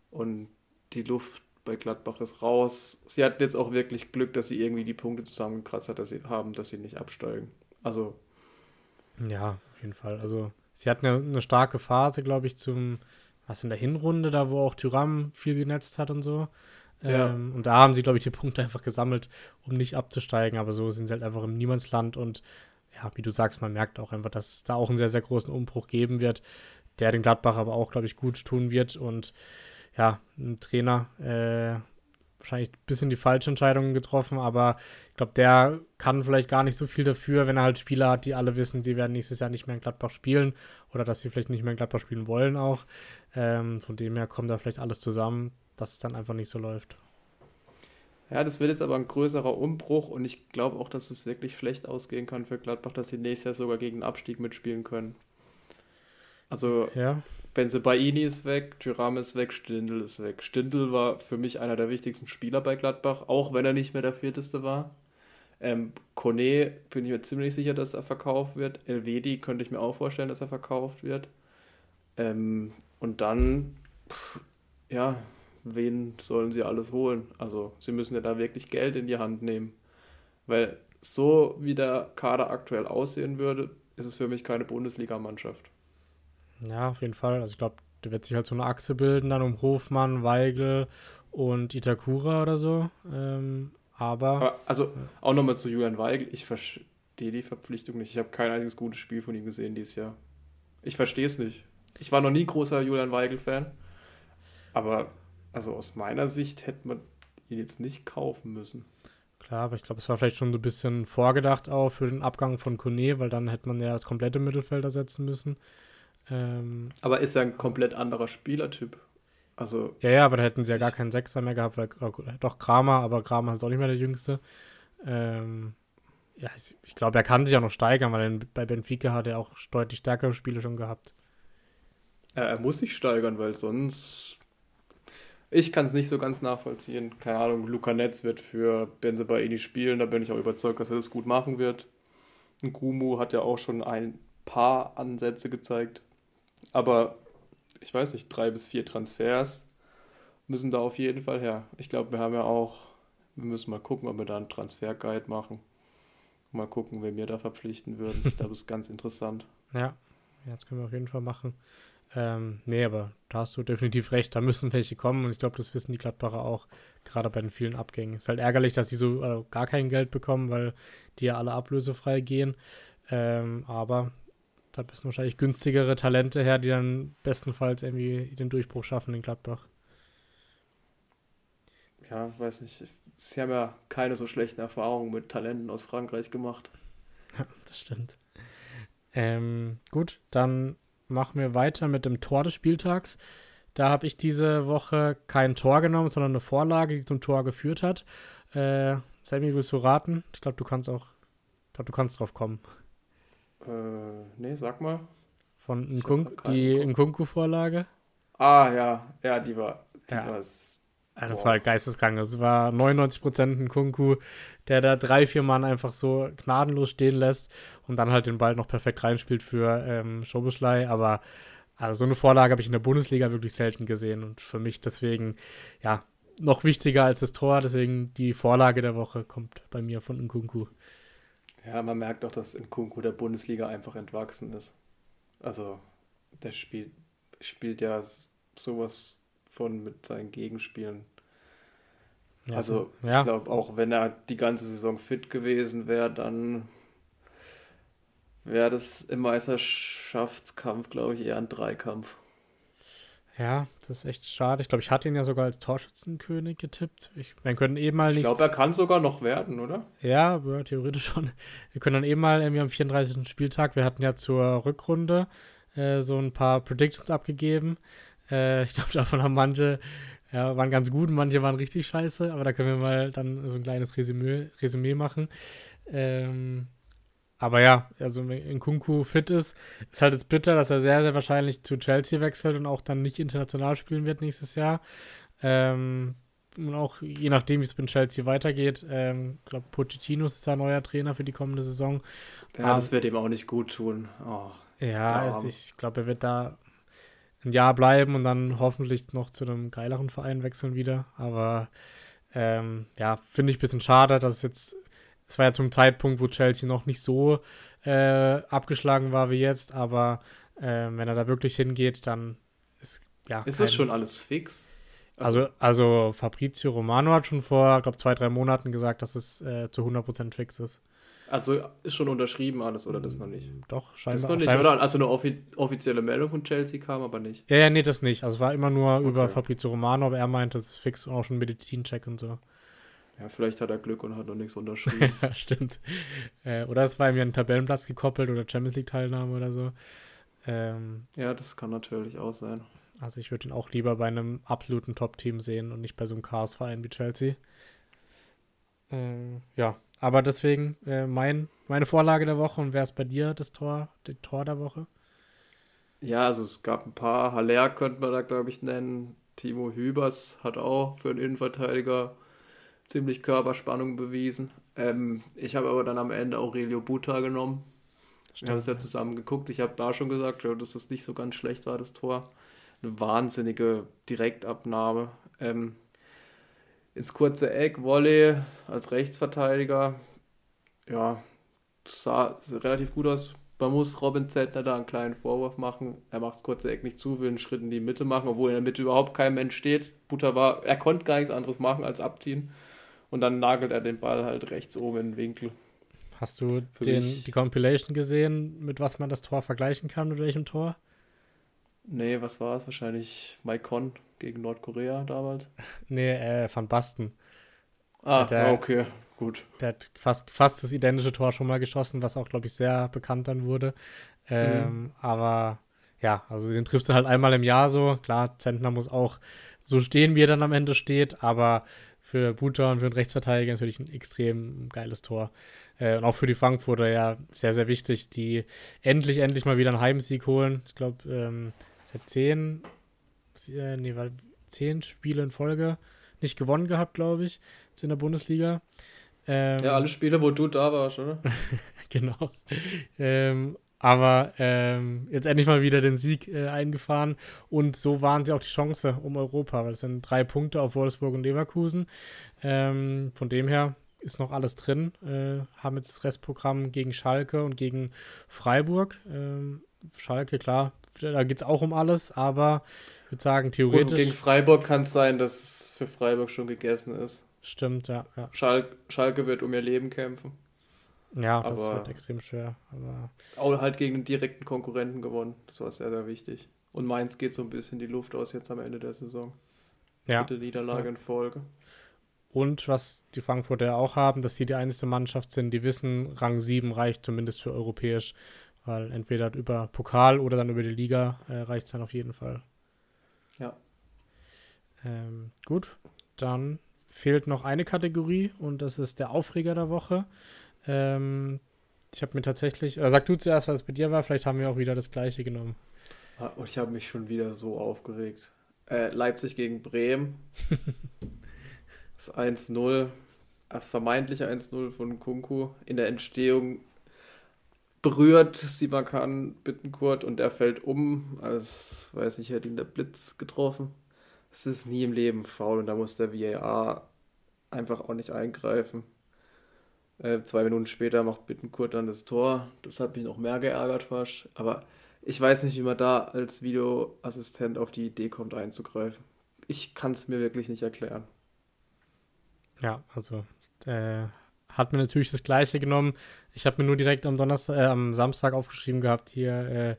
und die Luft bei Gladbach ist raus. Sie hatten jetzt auch wirklich Glück, dass sie irgendwie die Punkte zusammengekratzt hat, dass sie haben, dass sie nicht absteigen. Also. Ja, auf jeden Fall. Also, sie hatten ja eine starke Phase, glaube ich, zum, was in der Hinrunde, da wo auch Tyram viel genetzt hat und so. Ja. Ähm, und da haben sie, glaube ich, die Punkte einfach gesammelt, um nicht abzusteigen. Aber so sind sie halt einfach im Niemandsland. Und ja, wie du sagst, man merkt auch einfach, dass es da auch einen sehr, sehr großen Umbruch geben wird, der den Gladbach aber auch, glaube ich, gut tun wird. Und ja, ein Trainer, äh, wahrscheinlich ein bisschen die falsche Entscheidung getroffen, aber ich glaube, der kann vielleicht gar nicht so viel dafür, wenn er halt Spieler hat, die alle wissen, sie werden nächstes Jahr nicht mehr in Gladbach spielen oder dass sie vielleicht nicht mehr in Gladbach spielen wollen auch. Ähm, von dem her kommt da vielleicht alles zusammen dass es dann einfach nicht so läuft. Ja, das wird jetzt aber ein größerer Umbruch und ich glaube auch, dass es wirklich schlecht ausgehen kann für Gladbach, dass sie nächstes Jahr sogar gegen den Abstieg mitspielen können. Also Ja, Benzebaini ist weg, Thuram ist weg, Stindl ist weg. Stindl war für mich einer der wichtigsten Spieler bei Gladbach, auch wenn er nicht mehr der Vierteste war. Ähm, Kone bin ich mir ziemlich sicher, dass er verkauft wird. Elvedi könnte ich mir auch vorstellen, dass er verkauft wird. Ähm, und dann, pff, ja, wen sollen sie alles holen? Also, sie müssen ja da wirklich Geld in die Hand nehmen. Weil so wie der Kader aktuell aussehen würde, ist es für mich keine Bundesligamannschaft. ja, auf jeden Fall. Also ich glaube, da wird sich halt so eine Achse bilden, dann um Hofmann, Weigel und Itakura oder so. Ähm, aber Aber also auch nochmal zu Julian Weigel, ich verstehe die Verpflichtung nicht. Ich habe kein einziges gutes Spiel von ihm gesehen dieses Jahr. Ich verstehe es nicht. Ich war noch nie großer Julian Weigel-Fan, aber also aus meiner Sicht hätte man ihn jetzt nicht kaufen müssen. klar, aber ich glaube, es war vielleicht schon so ein bisschen vorgedacht auch für den Abgang von Kone, weil dann hätte man ja das komplette Mittelfeld ersetzen müssen. Ähm, Aber ist ja ein komplett anderer Spielertyp. Also, Ja, ja, aber da hätten sie ja gar keinen Sechser mehr gehabt, weil äh, doch Kramer, aber Kramer ist auch nicht mehr der Jüngste. Ähm, ja, ich, glaube, er kann sich auch noch steigern, weil bei Benfica hat er auch deutlich stärkere Spiele schon gehabt. er, er muss sich steigern, weil sonst. Ich kann es nicht so ganz nachvollziehen. Keine Ahnung, Luca Netz wird für Benzebaini spielen, da bin ich auch überzeugt, dass er das gut machen wird. Gumu hat ja auch schon ein paar Ansätze gezeigt. Aber ich weiß nicht, drei bis vier Transfers müssen da auf jeden Fall her. Ich glaube, wir haben ja auch, wir müssen mal gucken, ob wir da einen Transferguide machen. Mal gucken, wer wir da verpflichten würden. Ich glaube, das ist ganz interessant. <laughs> Ja, das können wir auf jeden Fall machen. Ähm, nee, aber da hast du definitiv recht, da müssen welche kommen und ich glaube, das wissen die Gladbacher auch, gerade bei den vielen Abgängen. Ist halt ärgerlich, dass sie so äh, gar kein Geld bekommen, weil die ja alle ablösefrei gehen. Ähm, aber da müssen wahrscheinlich günstigere Talente her, die dann bestenfalls irgendwie den Durchbruch schaffen in Gladbach. Ja, weiß nicht. Sie haben ja keine so schlechten Erfahrungen mit Talenten aus Frankreich gemacht. Ja, das stimmt. Ähm, gut, dann machen wir weiter mit dem Tor des Spieltags. Da habe ich diese Woche kein Tor genommen, sondern eine Vorlage, die zum Tor geführt hat. Äh, Sammy, willst du raten? Ich glaube, du kannst auch, ich glaube, du kannst drauf kommen. Äh, nee, sag mal. Von Ich hab Nkun grad keinen die. Nkunku-Vorlage. Ah, ja, ja, die war, die Ja. war das Boah. war geisteskrank. Das war 99% ein Kunku, der da drei, vier Mann einfach so gnadenlos stehen lässt und dann halt den Ball noch perfekt reinspielt für ähm, Schoboschlei. Aber also so eine Vorlage habe ich in der Bundesliga wirklich selten gesehen und für mich deswegen, ja, noch wichtiger als das Tor. Deswegen die Vorlage der Woche kommt bei mir von Nkunku. Ja, man merkt auch, dass Nkunku der Bundesliga einfach entwachsen ist. Also, der spielt, spielt ja sowas von mit seinen Gegenspielen. Ja, Also, ja, ich glaube, auch wenn er die ganze Saison fit gewesen wäre, dann wäre das im Meisterschaftskampf, glaube ich, eher ein Dreikampf. ja, das ist echt schade. Ich glaube, ich hatte ihn ja sogar als Torschützenkönig getippt. Ich, wir können eben mal Ich glaube, er kann sogar noch werden, oder? Ja, ja, theoretisch schon. Wir können dann eben mal irgendwie am 34. Spieltag, wir hatten ja zur Rückrunde äh, so ein paar Predictions abgegeben. Äh, ich glaube, <laughs> davon haben manche, ja, waren ganz gut, manche waren richtig scheiße, aber da können wir mal dann so ein kleines Resümee, Resümee machen. Ähm, aber ja, also wenn Nkunku fit ist, ist halt jetzt bitter, dass er sehr, sehr wahrscheinlich zu Chelsea wechselt und auch dann nicht international spielen wird nächstes Jahr. Ähm, und auch je nachdem, wie es mit Chelsea weitergeht, ähm, ich glaube, Pochettino ist da neuer Trainer für die kommende Saison. Ja, Ah. das wird ihm auch nicht gut tun. Oh. Ja, Ja, es- ich glaube, er wird da ein Jahr bleiben und dann hoffentlich noch zu einem geileren Verein wechseln wieder. Aber ähm, ja, finde ich ein bisschen schade, dass es jetzt, es war ja zum Zeitpunkt, wo Chelsea noch nicht so äh, abgeschlagen war wie jetzt, aber ähm, wenn er da wirklich hingeht, dann ist ja. Ist das schon alles fix? Also, also Fabrizio Romano hat schon vor, glaube zwei, drei Monaten gesagt, dass es äh, zu 100% fix ist. Also ist schon unterschrieben alles oder das noch nicht? Doch, Das scheinbar. ist noch nicht, scheinbar oder? Also eine offi offizielle Meldung von Chelsea kam aber nicht. Ja, ja, nee, das nicht. Also es war immer nur über Okay. Fabrizio Romano, aber er meinte, es ist fix und auch schon Medizincheck und so. Ja, vielleicht hat er Glück und hat noch nichts unterschrieben. <laughs> ja, stimmt. Äh, oder es war irgendwie an den Tabellenplatz gekoppelt oder Champions League-Teilnahme oder so. Ähm, ja, das kann natürlich auch sein. also ich würde ihn auch lieber bei einem absoluten Top-Team sehen und nicht bei so einem Chaos-Verein wie Chelsea. Ähm, ja, aber deswegen äh, mein, meine Vorlage der Woche und wer ist bei dir das Tor, das Tor der Woche? Ja, also es gab ein paar. Haller könnte man da, glaube ich, nennen. Timo Hübers hat auch für einen Innenverteidiger ziemlich Körperspannung bewiesen. Ähm, ich habe aber dann am Ende Aurelio Buta genommen. Stimmt, wir haben es ja zusammen geguckt. Ich habe da schon gesagt, dass das nicht so ganz schlecht war, das Tor. Eine wahnsinnige Direktabnahme. Ähm, ins kurze Eck, Volley als Rechtsverteidiger. Ja, das sah relativ gut aus. Man muss Robin Zettner da einen kleinen Vorwurf machen. Er macht das kurze Eck nicht zu, will einen Schritt in die Mitte machen, obwohl in der Mitte überhaupt kein Mensch steht. Butter war, er konnte gar nichts anderes machen als abziehen. Und dann nagelt er den Ball halt rechts oben in den Winkel. Hast du den, die Compilation gesehen, mit was man das Tor vergleichen kann, mit welchem Tor? Nee, was war es? Wahrscheinlich Maikon gegen Nordkorea damals? <laughs> nee, äh, Van Basten. Ah, der, okay, gut. Der hat fast, fast das identische Tor schon mal geschossen, was auch, glaube ich, sehr bekannt dann wurde. Ähm, mhm. Aber ja, also den triffst du halt einmal im Jahr so. Klar, Zentner muss auch so stehen, wie er dann am Ende steht, aber für Buter und für den Rechtsverteidiger natürlich ein extrem geiles Tor. Äh, und auch für die Frankfurter ja sehr, sehr wichtig, die endlich, endlich mal wieder einen Heimsieg holen. Ich glaube, ähm, seit zehn, äh, nee, weil zehn Spiele in Folge nicht gewonnen gehabt, glaube ich, in der Bundesliga. Ähm, ja, alle Spiele, wo du da warst, oder? <laughs> genau. Ähm, aber ähm, jetzt endlich mal wieder den Sieg äh, eingefahren und so waren sie auch die Chance um Europa, weil es sind drei Punkte auf Wolfsburg und Leverkusen. Ähm, von dem her ist noch alles drin. Äh, haben jetzt das Restprogramm gegen Schalke und gegen Freiburg. Ähm, Schalke, klar, da geht es auch um alles, aber ich würde sagen, theoretisch. Und gegen Freiburg kann es sein, dass es für Freiburg schon gegessen ist. Stimmt, ja. ja. Schalke, Schalke wird um ihr Leben kämpfen. Ja, das aber wird extrem schwer. Aber auch halt gegen einen direkten Konkurrenten gewonnen. Das war sehr, sehr wichtig. Und Mainz geht so ein bisschen die Luft aus jetzt am Ende der Saison. Ja. Dritte Niederlage ja. in Folge. Und was die Frankfurter ja auch haben, dass sie die einzige Mannschaft sind, die wissen, Rang 7 reicht zumindest für europäisch, weil entweder über Pokal oder dann über die Liga äh, reicht es dann auf jeden Fall. Ja. Ähm, gut, dann fehlt noch eine Kategorie und das ist der Aufreger der Woche. Ähm, ich habe mir tatsächlich, oder sag du zuerst, was es bei dir war, vielleicht haben wir auch wieder das gleiche genommen. Ah, und ich habe mich schon wieder so aufgeregt. Äh, Leipzig gegen Bremen. <laughs> das 1-0, das vermeintliche 1-0 von Kunku in der Entstehung berührt Simakan Bittenkurt und er fällt um. Also, weiß nicht, hat ihn der Blitz getroffen. Es ist nie im Leben faul und da muss der VAR einfach auch nicht eingreifen. Äh, zwei Minuten später macht Bittenkurt dann das Tor. Das hat mich noch mehr geärgert fast. Aber ich weiß nicht, wie man da als Videoassistent auf die Idee kommt, einzugreifen. Ich kann es mir wirklich nicht erklären. Ja, also äh, hat mir natürlich das Gleiche genommen. Ich habe mir nur direkt am Donnerstag, äh, am Samstag aufgeschrieben gehabt, hier äh,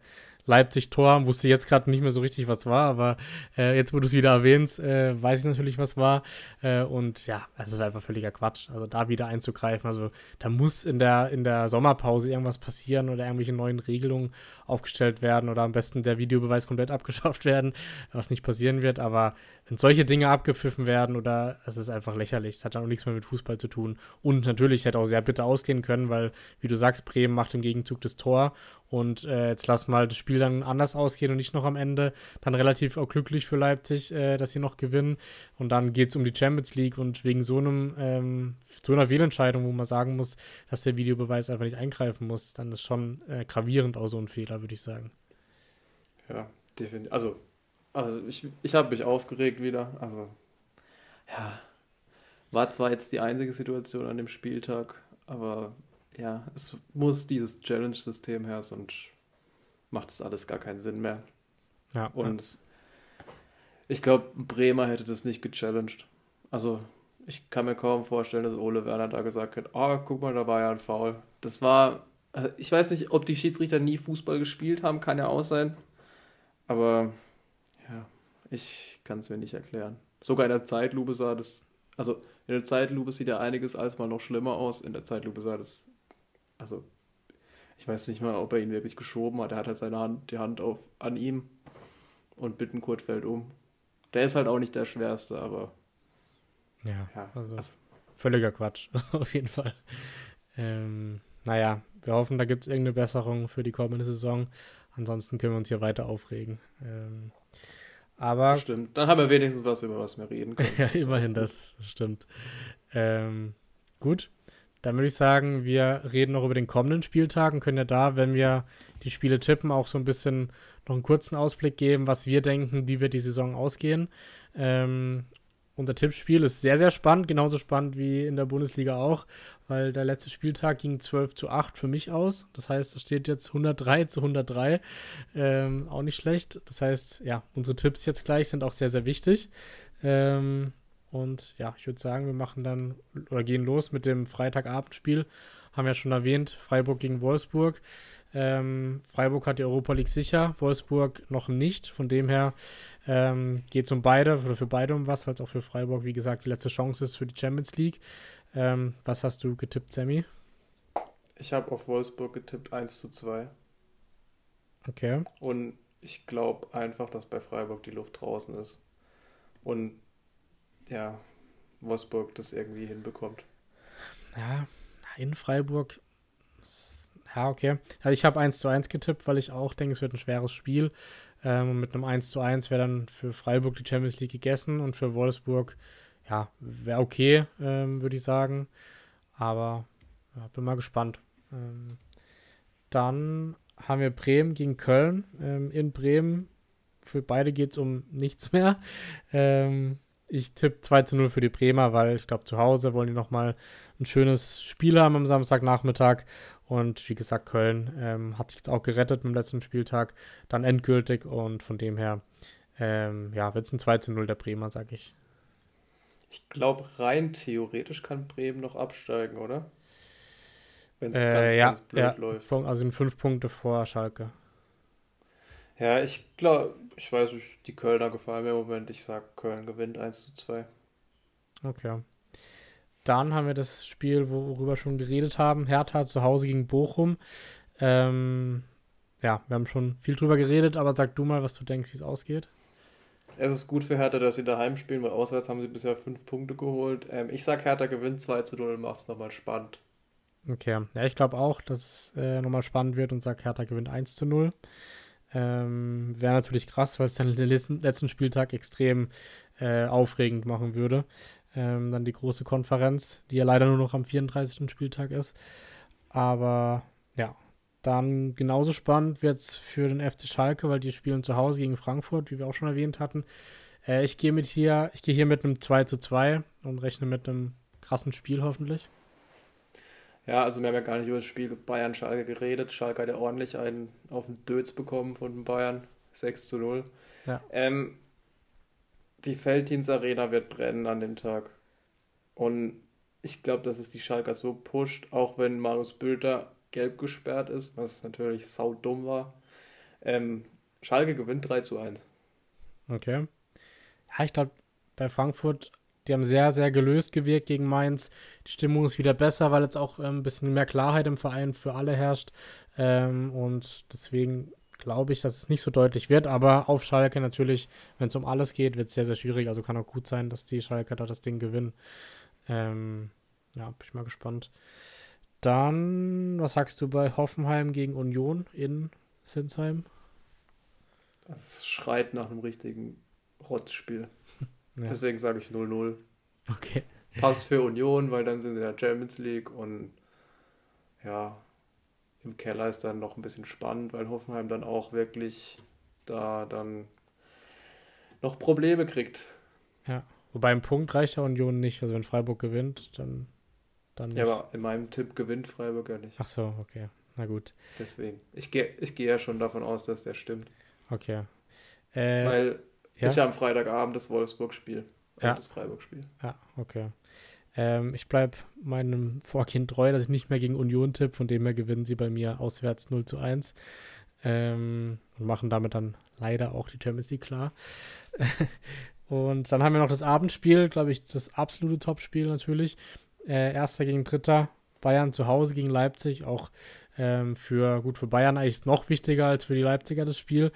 Leipzig-Tor. Wusste jetzt gerade nicht mehr so richtig, was war, aber äh, jetzt, wo du es wieder erwähnst, äh, weiß ich natürlich, was war. Äh, und ja, es ist einfach völliger Quatsch. Also da wieder einzugreifen. Also da muss in der, in der Sommerpause irgendwas passieren oder irgendwelche neuen Regelungen aufgestellt werden oder am besten der Videobeweis komplett <laughs> abgeschafft werden, was nicht passieren wird. Aber wenn solche Dinge abgepfiffen werden oder es ist einfach lächerlich, es hat dann auch nichts mehr mit Fußball zu tun. Und natürlich hätte auch sehr bitter ausgehen können, weil, wie du sagst, Bremen macht im Gegenzug das Tor und äh, jetzt lass mal das Spiel dann anders ausgehen und nicht noch am Ende. Dann relativ auch glücklich für Leipzig, äh, dass sie noch gewinnen. Und dann geht es um die Champions League und wegen so einem, ähm, so einer Fehlentscheidung, wo man sagen muss, dass der Videobeweis einfach nicht eingreifen muss, dann ist schon äh, gravierend auch so ein Fehler, würde ich sagen. Ja, definitiv. Also also ich, ich habe mich aufgeregt wieder. Also ja, war zwar jetzt die einzige Situation an dem Spieltag, aber ja, es muss dieses Challenge-System her, sonst macht das alles gar keinen Sinn mehr. Ja. Und es, ich glaube, Bremer hätte das nicht gechallenged. Also ich kann mir kaum vorstellen, dass Ole Werner da gesagt hat, oh, guck mal, da war ja ein Foul. Das war, also ich weiß nicht, ob die Schiedsrichter nie Fußball gespielt haben, kann ja auch sein. Aber ich kann es mir nicht erklären. Sogar in der Zeitlupe sah das, also in der Zeitlupe sieht ja einiges als mal noch schlimmer aus. In der Zeitlupe sah das, also ich weiß nicht mal, ob er ihn wirklich geschoben hat. Er hat halt seine Hand, die Hand auf, an ihm und Bittenkurt fällt um. Der ist halt auch nicht der schwerste, aber. Ja, ja also, also, völliger Quatsch, <laughs> auf jeden Fall. Ähm, naja, wir hoffen, da gibt es irgendeine Besserung für die kommende Saison. Ansonsten können wir uns hier weiter aufregen. Ähm, aber. Stimmt. Dann haben wir wenigstens was, über was wir reden können. <laughs> ja, immerhin, das, das stimmt. Ähm, gut. Dann würde ich sagen, wir reden noch über den kommenden Spieltag und können ja da, wenn wir die Spiele tippen, auch so ein bisschen noch einen kurzen Ausblick geben, was wir denken, wie wird die Saison ausgehen. Ähm, unser Tippspiel ist sehr, sehr spannend, genauso spannend wie in der Bundesliga auch, weil der letzte Spieltag ging 12 zu 8 für mich aus. Das heißt, es steht jetzt 103 zu 103. Ähm, auch nicht schlecht. Das heißt, ja, unsere Tipps jetzt gleich sind auch sehr, sehr wichtig. Ähm, und ja, ich würde sagen, wir machen dann oder gehen los mit dem Freitagabendspiel. Haben ja schon erwähnt, Freiburg gegen Wolfsburg. Ähm, Freiburg hat die Europa League sicher, Wolfsburg noch nicht. Von dem her ähm, geht es um beide oder für beide um was, weil es auch für Freiburg, wie gesagt, die letzte Chance ist für die Champions League. Ähm, was hast du getippt, Sammy? Ich habe auf Wolfsburg getippt 1 zu 2. Okay. Und ich glaube einfach, dass bei Freiburg die Luft draußen ist. Und ja, Wolfsburg das irgendwie hinbekommt. Ja, in Freiburg. Ja, okay. Also ich habe 1 zu 1 getippt, weil ich auch denke, es wird ein schweres Spiel. Ähm, und mit einem 1 zu 1 wäre dann für Freiburg die Champions League gegessen und für Wolfsburg, ja, wäre okay, ähm, würde ich sagen. Aber ja, bin mal gespannt. Ähm, dann haben wir Bremen gegen Köln. Ähm, in Bremen, für beide geht es um nichts mehr. <laughs> Ähm, ich tippe 2 zu 0 für die Bremer, weil ich glaube, zu Hause wollen die nochmal ein schönes Spiel haben am Samstagnachmittag. Und wie gesagt, Köln ähm, hat sich jetzt auch gerettet im letzten Spieltag, dann endgültig. Und von dem her, ähm, ja, wird es ein 2 zu 0 der Bremer, sag ich. Ich glaube, rein theoretisch kann Bremen noch absteigen, oder? Wenn es äh, ganz, ja, ganz blöd ja, läuft. Also sind fünf Punkte vor Schalke. Ja, ich glaube, ich weiß nicht, die Kölner gefallen mir im Moment. Ich sage, Köln gewinnt 1 zu 2. Okay. Dann haben wir das Spiel, worüber wir schon geredet haben. Hertha zu Hause gegen Bochum. Ähm, ja, wir haben schon viel drüber geredet, aber sag du mal, was du denkst, wie es ausgeht. Es ist gut für Hertha, dass sie daheim spielen, weil auswärts haben sie bisher fünf Punkte geholt. Ähm, ich sag, Hertha gewinnt 2 zu 0 und macht es nochmal spannend. Okay, ja, ich glaube auch, dass es äh, nochmal spannend wird und sag, Hertha gewinnt 1 zu 0. Ähm, Wäre natürlich krass, weil es dann den letzten, Spieltag extrem äh, aufregend machen würde. Ähm, dann die große Konferenz, die ja leider nur noch am 34. Spieltag ist. Aber ja, dann genauso spannend wird es für den FC Schalke, weil die spielen zu Hause gegen Frankfurt, wie wir auch schon erwähnt hatten. Äh, ich gehe mit hier, ich gehe hier mit einem 2 zu 2 und rechne mit einem krassen Spiel hoffentlich. Ja, also wir haben ja gar nicht über das Spiel Bayern-Schalke geredet. Schalke hat ja ordentlich einen auf den Dötz bekommen von den Bayern. 6 zu 0. Ja. Ähm, die Felddienst Arena wird brennen an dem Tag. Und ich glaube, dass es die Schalker so pusht, auch wenn Marius Bülter gelb gesperrt ist, was natürlich saudumm war. Ähm, Schalke gewinnt 3 zu 1. Okay. Ja, ich glaube, bei Frankfurt die haben sehr, sehr gelöst gewirkt gegen Mainz. Die Stimmung ist wieder besser, weil jetzt auch ähm, ein bisschen mehr Klarheit im Verein für alle herrscht. Ähm, und deswegen glaube ich, dass es nicht so deutlich wird. Aber auf Schalke natürlich, wenn es um alles geht, wird es sehr, sehr schwierig. Also kann auch gut sein, dass die Schalke da das Ding gewinnen. Ähm, ja, bin ich mal gespannt. Dann, was sagst du bei Hoffenheim gegen Union in Sinsheim? Das schreit nach einem richtigen Rotzspiel. <laughs> Ja. Deswegen sage ich 0-0. Okay. Passt für Union, weil dann sind sie in der Champions League und ja, im Keller ist dann noch ein bisschen spannend, weil Hoffenheim dann auch wirklich da dann noch Probleme kriegt. Ja, wobei ein Punkt reicht der Union nicht. Also wenn Freiburg gewinnt, dann, dann nicht. Ja, aber in meinem Tipp gewinnt Freiburg ja nicht. Ach so, okay. Na gut. Deswegen. Ich gehe ich geh ja schon davon aus, dass der stimmt. Okay. Äh, weil ja? Ist ja am Freitagabend das Wolfsburg-Spiel. Ja. Das Freiburg-Spiel. Ja, okay. Ähm, ich bleibe meinem Vorkind treu, dass ich nicht mehr gegen Union tippe. Von dem her gewinnen sie bei mir auswärts 0 zu 1. Ähm, und machen damit dann leider auch die Champions League klar. <laughs> und dann haben wir noch das Abendspiel, glaube ich, das absolute Topspiel natürlich. Äh, Erster gegen Dritter. Bayern zu Hause gegen Leipzig. Auch ähm, für gut für Bayern eigentlich noch wichtiger als für die Leipziger das Spiel,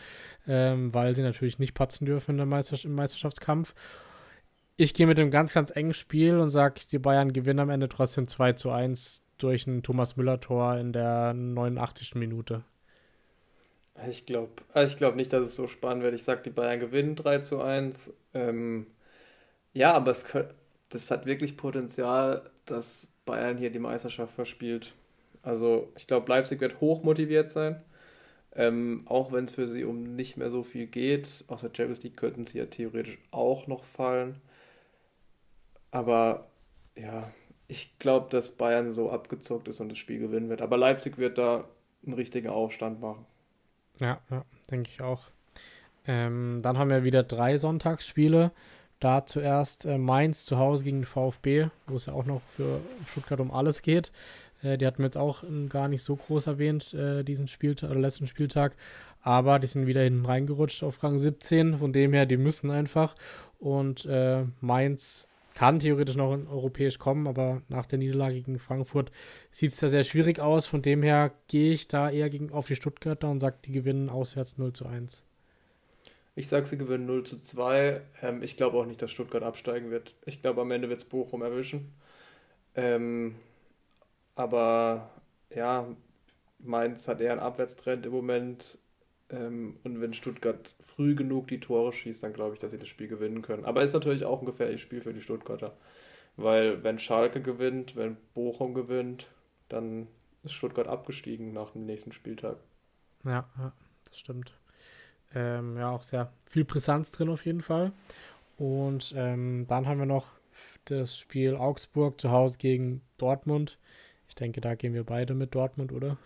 ähm, weil sie natürlich nicht patzen dürfen in der Meister im Meisterschaftskampf. Ich gehe mit einem ganz, ganz engen Spiel und sage, die Bayern gewinnen am Ende trotzdem 2 zu 1 durch ein Thomas Müller-Tor in der 89. Minute. Ich glaube also ich glaub nicht, dass es so spannend wird. Ich sage, die Bayern gewinnen 3 zu 1. Ähm, ja, aber es, das hat wirklich Potenzial, dass Bayern hier die Meisterschaft verspielt. Also ich glaube, Leipzig wird hoch motiviert sein. Ähm, auch wenn es für sie um nicht mehr so viel geht. Aus der Champions League könnten sie ja theoretisch auch noch fallen. Aber ja, ich glaube, dass Bayern so abgezockt ist und das Spiel gewinnen wird. Aber Leipzig wird da einen richtigen Aufstand machen. Ja, ja denke ich auch. Ähm, dann haben wir wieder drei Sonntagsspiele. Da zuerst äh, Mainz zu Hause gegen den VfB, wo es ja auch noch für Stuttgart um alles geht. Äh, die hatten wir jetzt auch gar nicht so groß erwähnt, äh, diesen Spieltag oder letzten Spieltag. Aber die sind wieder hinten reingerutscht auf Rang 17. Von dem her, die müssen einfach. Und äh, Mainz kann theoretisch noch in europäisch kommen, aber nach der Niederlage gegen Frankfurt sieht es da sehr schwierig aus. Von dem her gehe ich da eher gegen, auf die Stuttgarter und sage, die gewinnen auswärts 0 zu 1. Ich sage, sie gewinnen 0 zu 2. Ähm, ich glaube auch nicht, dass Stuttgart absteigen wird. Ich glaube, am Ende wird es Bochum erwischen. Ähm, aber ja, Mainz hat eher einen Abwärtstrend im Moment. Ähm, und wenn Stuttgart früh genug die Tore schießt, dann glaube ich, dass sie das Spiel gewinnen können. Aber es ist natürlich auch ein gefährliches Spiel für die Stuttgarter. Weil wenn Schalke gewinnt, wenn Bochum gewinnt, dann ist Stuttgart abgestiegen nach dem nächsten Spieltag. Ja, ja das stimmt. Ähm, ja, auch sehr viel Brisanz drin auf jeden Fall. Und ähm, dann haben wir noch das Spiel Augsburg zu Hause gegen Dortmund. Ich denke, da gehen wir beide mit Dortmund, oder?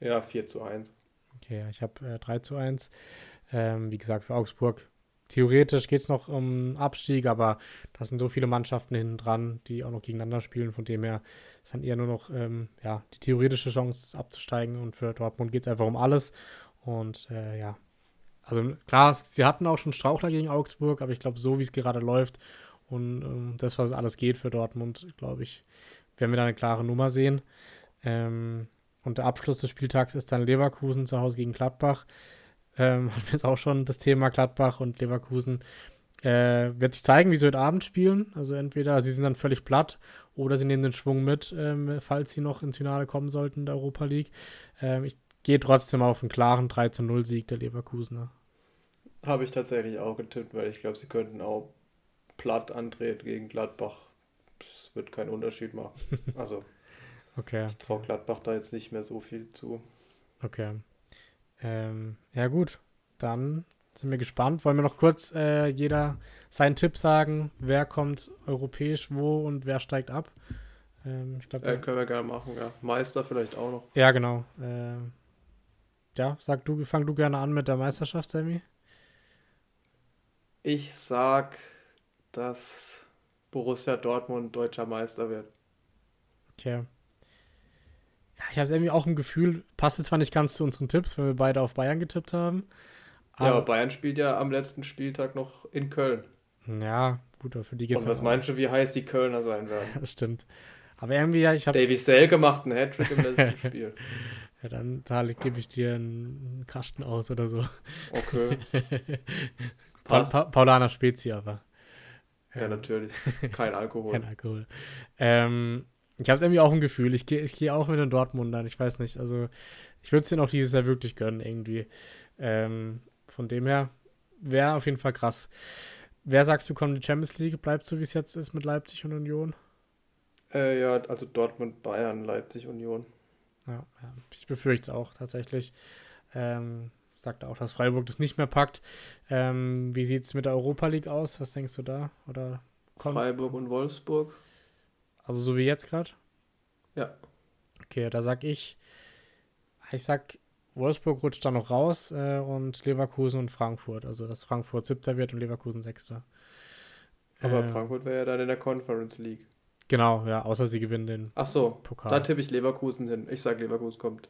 Ja, 4 zu 1. Okay, ich habe äh, 3 zu 1. Ähm, wie gesagt, für Augsburg. Theoretisch geht es noch um Abstieg, aber da sind so viele Mannschaften hinten dran, die auch noch gegeneinander spielen. Von dem her ist dann eher nur noch ähm, ja, die theoretische Chance abzusteigen. Und für Dortmund geht es einfach um alles. Und äh, ja, also klar, sie hatten auch schon Strauchler gegen Augsburg, aber ich glaube, so wie es gerade läuft und ähm, das, was alles geht für Dortmund, glaube ich, werden wir da eine klare Nummer sehen. Ähm, und der Abschluss des Spieltags ist dann Leverkusen zu Hause gegen Gladbach. Ähm, <laughs> hatten wir jetzt auch schon das Thema Gladbach und Leverkusen. Äh, wird sich zeigen, wie sie heute Abend spielen. Also entweder sie sind dann völlig platt oder sie nehmen den Schwung mit, ähm, falls sie noch ins Finale kommen sollten in der Europa League. Ähm, ich gehe trotzdem auf einen klaren 3 0 Sieg der Leverkusener. Habe ich tatsächlich auch getippt, weil ich glaube, sie könnten auch platt antreten gegen Gladbach. Es wird keinen Unterschied machen. <laughs> Also Okay. Ich traue Gladbach da jetzt nicht mehr so viel zu. Okay. Ähm, ja, gut. Dann sind wir gespannt. Wollen wir noch kurz äh, jeder seinen Tipp sagen? Wer kommt europäisch wo und wer steigt ab? Ähm, ich glaub, ja, können wir gerne machen, ja. Meister vielleicht auch noch. Ja, genau. Äh, ja, sag du, fang du gerne an mit der Meisterschaft, Sammy. Ich sag, dass Borussia Dortmund deutscher Meister wird. Okay ja, ich habe irgendwie auch ein Gefühl, passt jetzt zwar nicht ganz zu unseren Tipps, wenn wir beide auf Bayern getippt haben. Aber ja, aber Bayern spielt ja am letzten Spieltag noch in Köln. Ja, gut, für die geht's Und was meinst du, wie heiß die Kölner sein werden? <laughs> das stimmt. Aber irgendwie, ja, ich habe. Davy Selke macht einen Hattrick im letzten <laughs> Spiel. Ja, dann Tarek, gebe ich dir einen Kasten aus oder so. Okay. <laughs> pa pa Paulaner Spezi aber. Ja, natürlich. <laughs> Kein Alkohol. Kein Alkohol. Ähm, ich habe es irgendwie auch ein Gefühl. Ich gehe ich geh auch mit den Dortmundern. Ich weiß nicht. Also, ich würde es denen auch dieses Jahr wirklich gönnen, irgendwie. Ähm, von dem her wäre auf jeden Fall krass. Wer sagst du, kommt die Champions League? Bleibt so, wie es jetzt ist mit Leipzig und Union? Äh, ja, also Dortmund, Bayern, Leipzig, Union. Ja, ja ich befürchte es auch tatsächlich. Ähm, sagt auch, dass Freiburg das nicht mehr packt. Ähm, wie sieht es mit der Europa League aus? Was denkst du da? Oder Freiburg und Wolfsburg. Also so wie jetzt gerade? Ja. Okay, da sag ich, ich sag, Wolfsburg rutscht da noch raus äh, und Leverkusen und Frankfurt. Also dass Frankfurt siebter wird und Leverkusen sechster. Aber äh, Frankfurt wäre ja dann in der Conference League. Genau, ja, außer sie gewinnen den Ach so, Pokal. da tippe ich Leverkusen hin. Ich sag, Leverkusen kommt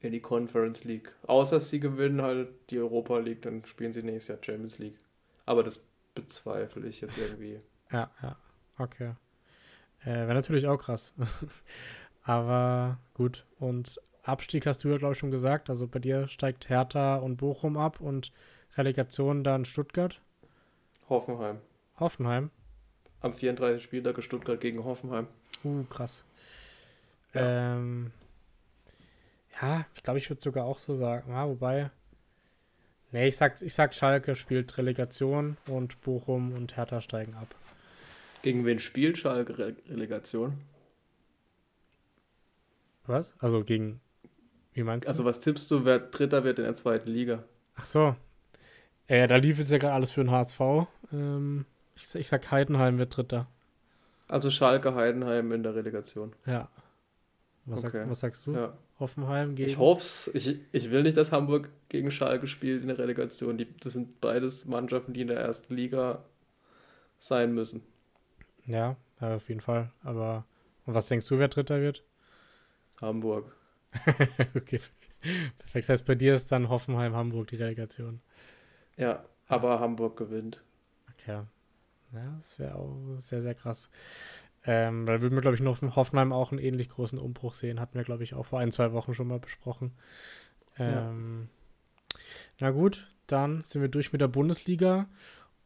in die Conference League. Außer sie gewinnen halt die Europa League, dann spielen sie nächstes Jahr Champions League. Aber das bezweifle ich jetzt irgendwie. <laughs> Ja, ja, okay. Äh, Wäre natürlich auch krass. <laughs> Aber gut. Und Abstieg hast du ja, glaube ich, schon gesagt. Also bei dir steigt Hertha und Bochum ab und Relegation dann Stuttgart. Hoffenheim. Hoffenheim. Am 34. Spieltag Stuttgart gegen Hoffenheim. Uh, krass. Ja. Ähm, Ja, ich glaube, ich würde sogar auch so sagen. Ja, wobei. Nee, ich sag, ich sag, Schalke spielt Relegation und Bochum und Hertha steigen ab. Gegen wen spielt Schalke Re Relegation? Was? Also gegen. Wie meinst du? Also, was tippst du, wer Dritter wird in der zweiten Liga? Ach so. Äh, da lief jetzt ja gerade alles für den HSV. Ähm, ich, ich sag, Heidenheim wird Dritter. Also Schalke, Heidenheim in der Relegation. Ja. Was, okay. sag, was sagst du? Ja. Hoffenheim gegen. Ich hoffe ich, ich will nicht, dass Hamburg gegen Schalke spielt in der Relegation. Die, das sind beides Mannschaften, die in der ersten Liga sein müssen. Ja, ja auf jeden Fall. Aber und was denkst du, wer Dritter wird? Hamburg. <laughs> okay. Perfekt. Das heißt, bei dir ist dann Hoffenheim, Hamburg die Relegation. Ja, aber Hamburg gewinnt. Okay. Ja, das wäre auch sehr, sehr krass. Ähm, da würden wir, glaube ich, noch in Hoffenheim auch einen ähnlich großen Umbruch sehen. Hatten wir, glaube ich, auch vor ein, zwei Wochen schon mal besprochen. Ähm, ja. Na gut, dann sind wir durch mit der Bundesliga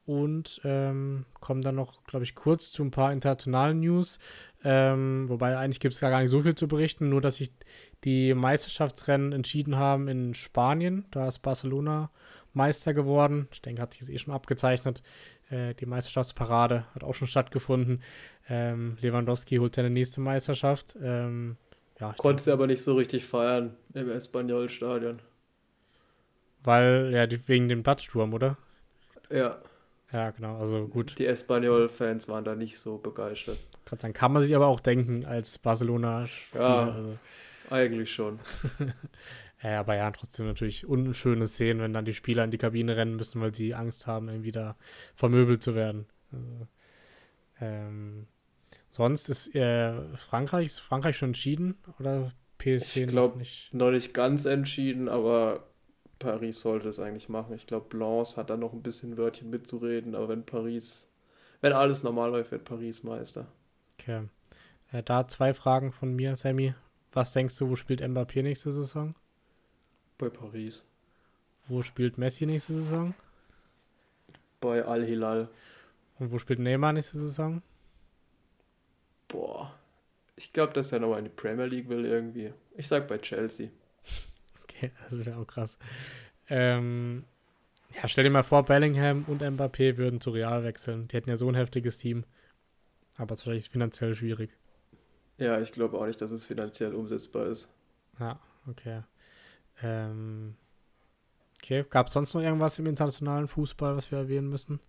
und ähm, kommen dann noch, glaube ich, kurz zu ein paar internationalen News. Ähm, wobei eigentlich gibt es gar nicht so viel zu berichten, nur dass sich die Meisterschaftsrennen entschieden haben in Spanien. Da ist Barcelona Meister geworden. Ich denke, hat sich das eh schon abgezeichnet. Äh, die Meisterschaftsparade hat auch schon stattgefunden. Ähm, Lewandowski holt seine nächste Meisterschaft. Ähm, ja, Konntest aber nicht so richtig feiern im Espanyol-Stadion. Weil, ja, wegen dem Platzsturm, oder? Ja. Ja, genau, also gut. Die Espanyol-Fans waren da nicht so begeistert. Dann kann man sich aber auch denken als Barcelona-Spieler. Ja, also. eigentlich schon. <laughs> Ja, aber ja, trotzdem natürlich unschöne Szenen, wenn dann die Spieler in die Kabine rennen müssen, weil sie Angst haben, irgendwie da vermöbelt zu werden. Also, ähm, sonst ist äh, Frankreich, ist Frankreich schon entschieden oder PSG ich glaub, nicht? Noch nicht ganz entschieden, aber Paris sollte es eigentlich machen. Ich glaube, Blanc hat da noch ein bisschen Wörtchen mitzureden, aber wenn Paris, wenn alles normal läuft, wird Paris Meister. Okay. Äh, da zwei Fragen von mir, Sammy. Was denkst du, wo spielt Mbappé nächste Saison? Bei Paris. Wo spielt Messi nächste Saison? Bei Al-Hilal. Und wo spielt Neymar nächste Saison? Boah. Ich glaube, dass er nochmal in die Premier League will irgendwie. Ich sag bei Chelsea. Okay, <laughs> das wäre auch krass. Ähm, ja, stell dir mal vor, Bellingham und Mbappé würden zu Real wechseln. Die hätten ja so ein heftiges Team. Aber es ist vielleicht finanziell schwierig. Ja, ich glaube auch nicht, dass es finanziell umsetzbar ist. Ja, okay. Ähm, okay, gab es sonst noch irgendwas im internationalen Fußball, was wir erwähnen müssen?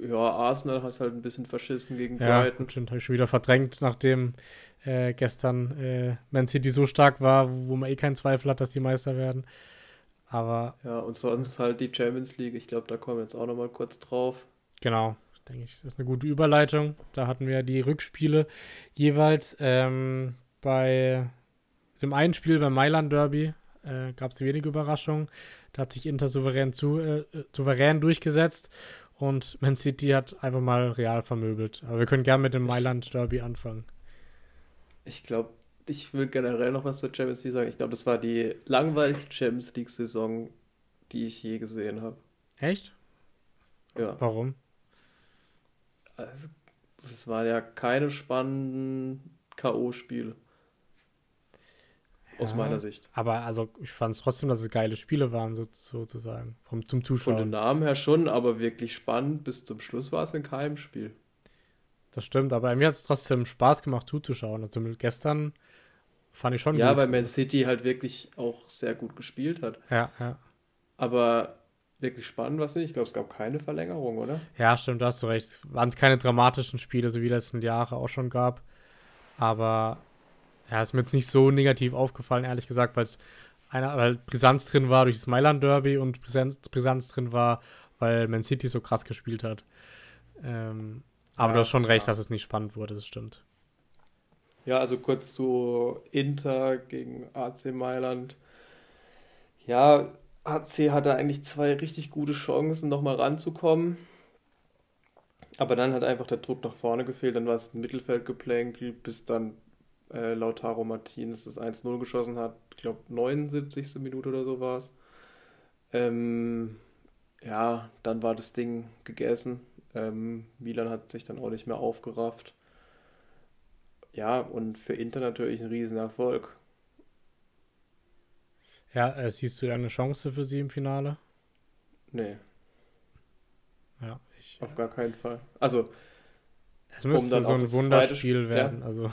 Ja, Arsenal hat halt ein bisschen verschissen gegen ja, Brighton. Ja, habe ich schon wieder verdrängt, nachdem äh, gestern äh, Man City so stark war, wo man eh keinen Zweifel hat, dass die Meister werden. Aber. Ja, und sonst halt die Champions League. Ich glaube, da kommen wir jetzt auch nochmal kurz drauf. Genau, denke ich, das ist eine gute Überleitung. Da hatten wir die Rückspiele jeweils ähm, bei dem einen Spiel beim Mailand Derby äh, gab es wenige Überraschungen. Da hat sich Inter souverän, zu, äh, souverän durchgesetzt und Man City hat einfach mal real vermöbelt. Aber wir können gerne mit dem Mailand Derby anfangen. Ich glaube, ich will generell noch was zur Champions League sagen. Ich glaube, das war die langweiligste Champions League-Saison, die ich je gesehen habe. Echt? Ja. Warum? Also, es waren ja keine spannenden K.O.-Spiele aus meiner Sicht. Aber also ich fand es trotzdem, dass es geile Spiele waren, so, sozusagen, vom, zum Zuschauen. Von den Namen her schon, aber wirklich spannend. Bis zum Schluss war es ein Keimspiel. Das stimmt, aber mir hat es trotzdem Spaß gemacht zuzuschauen. Also gestern fand ich schon Ja, gut. weil Man City halt wirklich auch sehr gut gespielt hat. Ja, ja. Aber wirklich spannend war es nicht. Ich glaube, es gab keine Verlängerung, oder? Ja, stimmt, da hast du recht. Waren es keine dramatischen Spiele, so wie das in den Jahren auch schon gab. Aber ja, ist mir jetzt nicht so negativ aufgefallen, ehrlich gesagt, weil es einer, weil Brisanz drin war durch das Mailand Derby und Brisanz, Brisanz drin war, weil Man City so krass gespielt hat. Ähm, aber ja, du hast schon recht, ja. dass es nicht spannend wurde, das stimmt. Ja, also kurz zu Inter gegen AC Mailand. Ja, AC hatte eigentlich zwei richtig gute Chancen, nochmal ranzukommen. Aber dann hat einfach der Druck nach vorne gefehlt. Dann war es ein Mittelfeldgeplänkel, bis dann äh, Lautaro Martinez das 1-0 geschossen hat. Ich glaube, 79. Minute oder so war es. Ähm, ja, dann war das Ding gegessen. Ähm, Milan hat sich dann auch nicht mehr aufgerafft. Ja, und für Inter natürlich ein Riesenerfolg. Ja, äh, siehst du eine Chance für sie im Finale? Nee. Ja, ich. Auf gar keinen Fall. Also. Es müsste um so ein Wunderspiel werden. Ja. Also.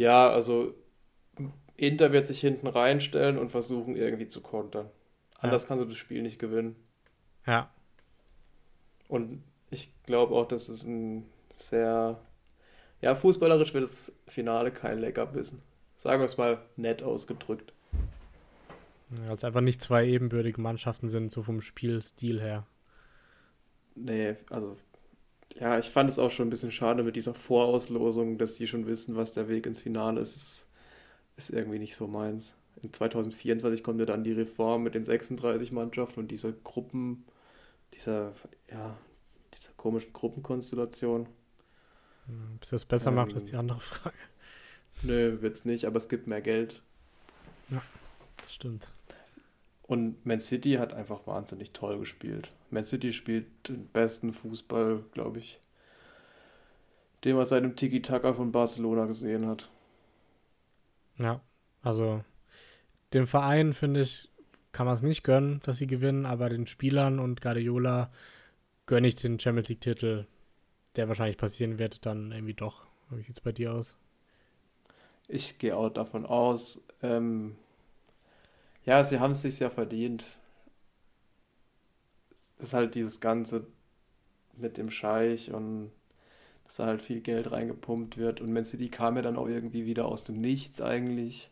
Ja, also Inter wird sich hinten reinstellen und versuchen irgendwie zu kontern. Anders ja. kannst du das Spiel nicht gewinnen. Ja. Und ich glaube auch, dass es ein sehr, ja, fußballerisch wird das Finale kein Leckerbissen. Sagen wir es mal nett ausgedrückt. Ja, es einfach nicht zwei ebenbürtige Mannschaften sind, so vom Spielstil her. Nee, also, ja, ich fand es auch schon ein bisschen schade mit dieser Vorauslosung, dass die schon wissen, was der Weg ins Finale ist. Ist, ist irgendwie nicht so meins. In 2024 kommt ja dann die Reform mit den 36 Mannschaften und dieser Gruppen, dieser, ja, dieser komischen Gruppenkonstellation. Ob es das besser ähm, macht, ist die andere Frage. Nö, wird's nicht, aber es gibt mehr Geld. Ja, das stimmt. Und Man City hat einfach wahnsinnig toll gespielt. Man City spielt den besten Fußball, glaube ich, den man seit dem Tiki-Taka von Barcelona gesehen hat. Ja, also dem Verein, finde ich, kann man es nicht gönnen, dass sie gewinnen, aber den Spielern und Guardiola gönne ich den Champions League-Titel, der wahrscheinlich passieren wird, dann irgendwie doch. Wie sieht es bei dir aus? Ich gehe auch davon aus. Ähm, ja, sie haben es sich ja verdient. Es ist halt dieses Ganze mit dem Scheich und dass da halt viel Geld reingepumpt wird. Und Man City kam ja dann auch irgendwie wieder aus dem Nichts eigentlich.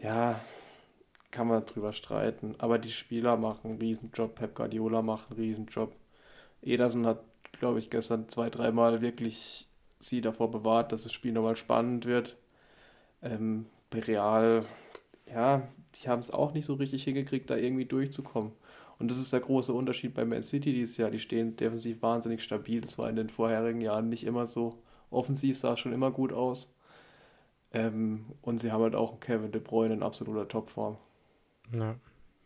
Ja, kann man drüber streiten. Aber die Spieler machen einen Riesenjob. Pep Guardiola macht einen Riesenjob. Ederson hat, glaube ich, gestern zwei, dreimal wirklich sie davor bewahrt, dass das Spiel nochmal spannend wird. Ähm, Real, ja, die haben es auch nicht so richtig hingekriegt, da irgendwie durchzukommen. Und das ist der große Unterschied bei Man City dieses Jahr. Die stehen defensiv wahnsinnig stabil. Das war in den vorherigen Jahren nicht immer so. Offensiv sah es schon immer gut aus. Ähm, und sie haben halt auch Kevin De Bruyne in absoluter Topform. Ja.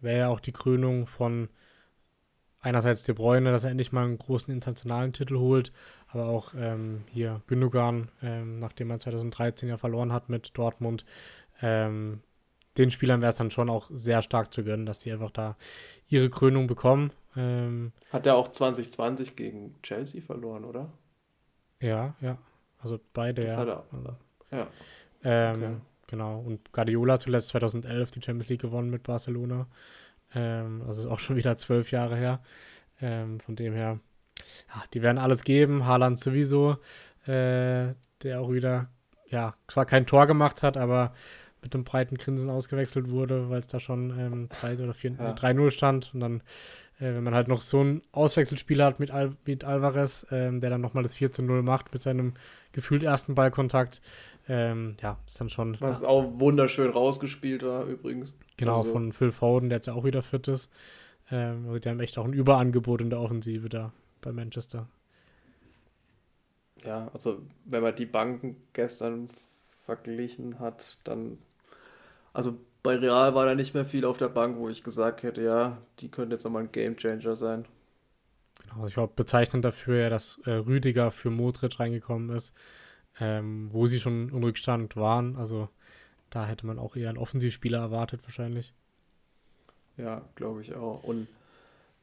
Wäre ja auch die Krönung von einerseits De Bruyne, dass er endlich mal einen großen internationalen Titel holt, aber auch ähm, hier Gündogan, ähm, nachdem er 2013 ja verloren hat mit Dortmund, ähm, den Spielern wäre es dann schon auch sehr stark zu gönnen, dass sie einfach da ihre Krönung bekommen. Ähm, hat er auch 2020 gegen Chelsea verloren, oder? Ja, ja. Also beide, das ja. Hat er. Also, ja. Ähm, okay. Genau. Und Guardiola zuletzt 2011 die Champions League gewonnen mit Barcelona. Ähm, also ist auch schon wieder zwölf Jahre her. Ähm, von dem her, ja, die werden alles geben. Haaland sowieso, äh, der auch wieder, ja, zwar kein Tor gemacht hat, aber mit einem breiten Grinsen ausgewechselt wurde, weil es da schon ähm, 3 oder 4, ja. 3-0 stand. Und dann, äh, wenn man halt noch so einen Auswechselspieler hat mit, Al mit Alvarez, ähm, der dann nochmal das 4 0 macht mit seinem gefühlt ersten Ballkontakt, ähm, ja, ist dann schon. Was auch wunderschön rausgespielt war, übrigens. Genau, also. von Phil Foden, der jetzt ja auch wieder fit ist. Ähm, also die haben echt auch ein Überangebot in der Offensive da bei Manchester. Ja, also wenn man die Banken gestern verglichen hat, dann. Also bei Real war da nicht mehr viel auf der Bank, wo ich gesagt hätte, ja, die könnte jetzt nochmal ein Gamechanger sein. Genau, ich glaube, bezeichnend dafür ja, dass äh, Rüdiger für Modric reingekommen ist ähm, wo sie schon im Rückstand waren. Also da hätte man auch eher einen Offensivspieler erwartet wahrscheinlich. Ja, glaube ich auch. Und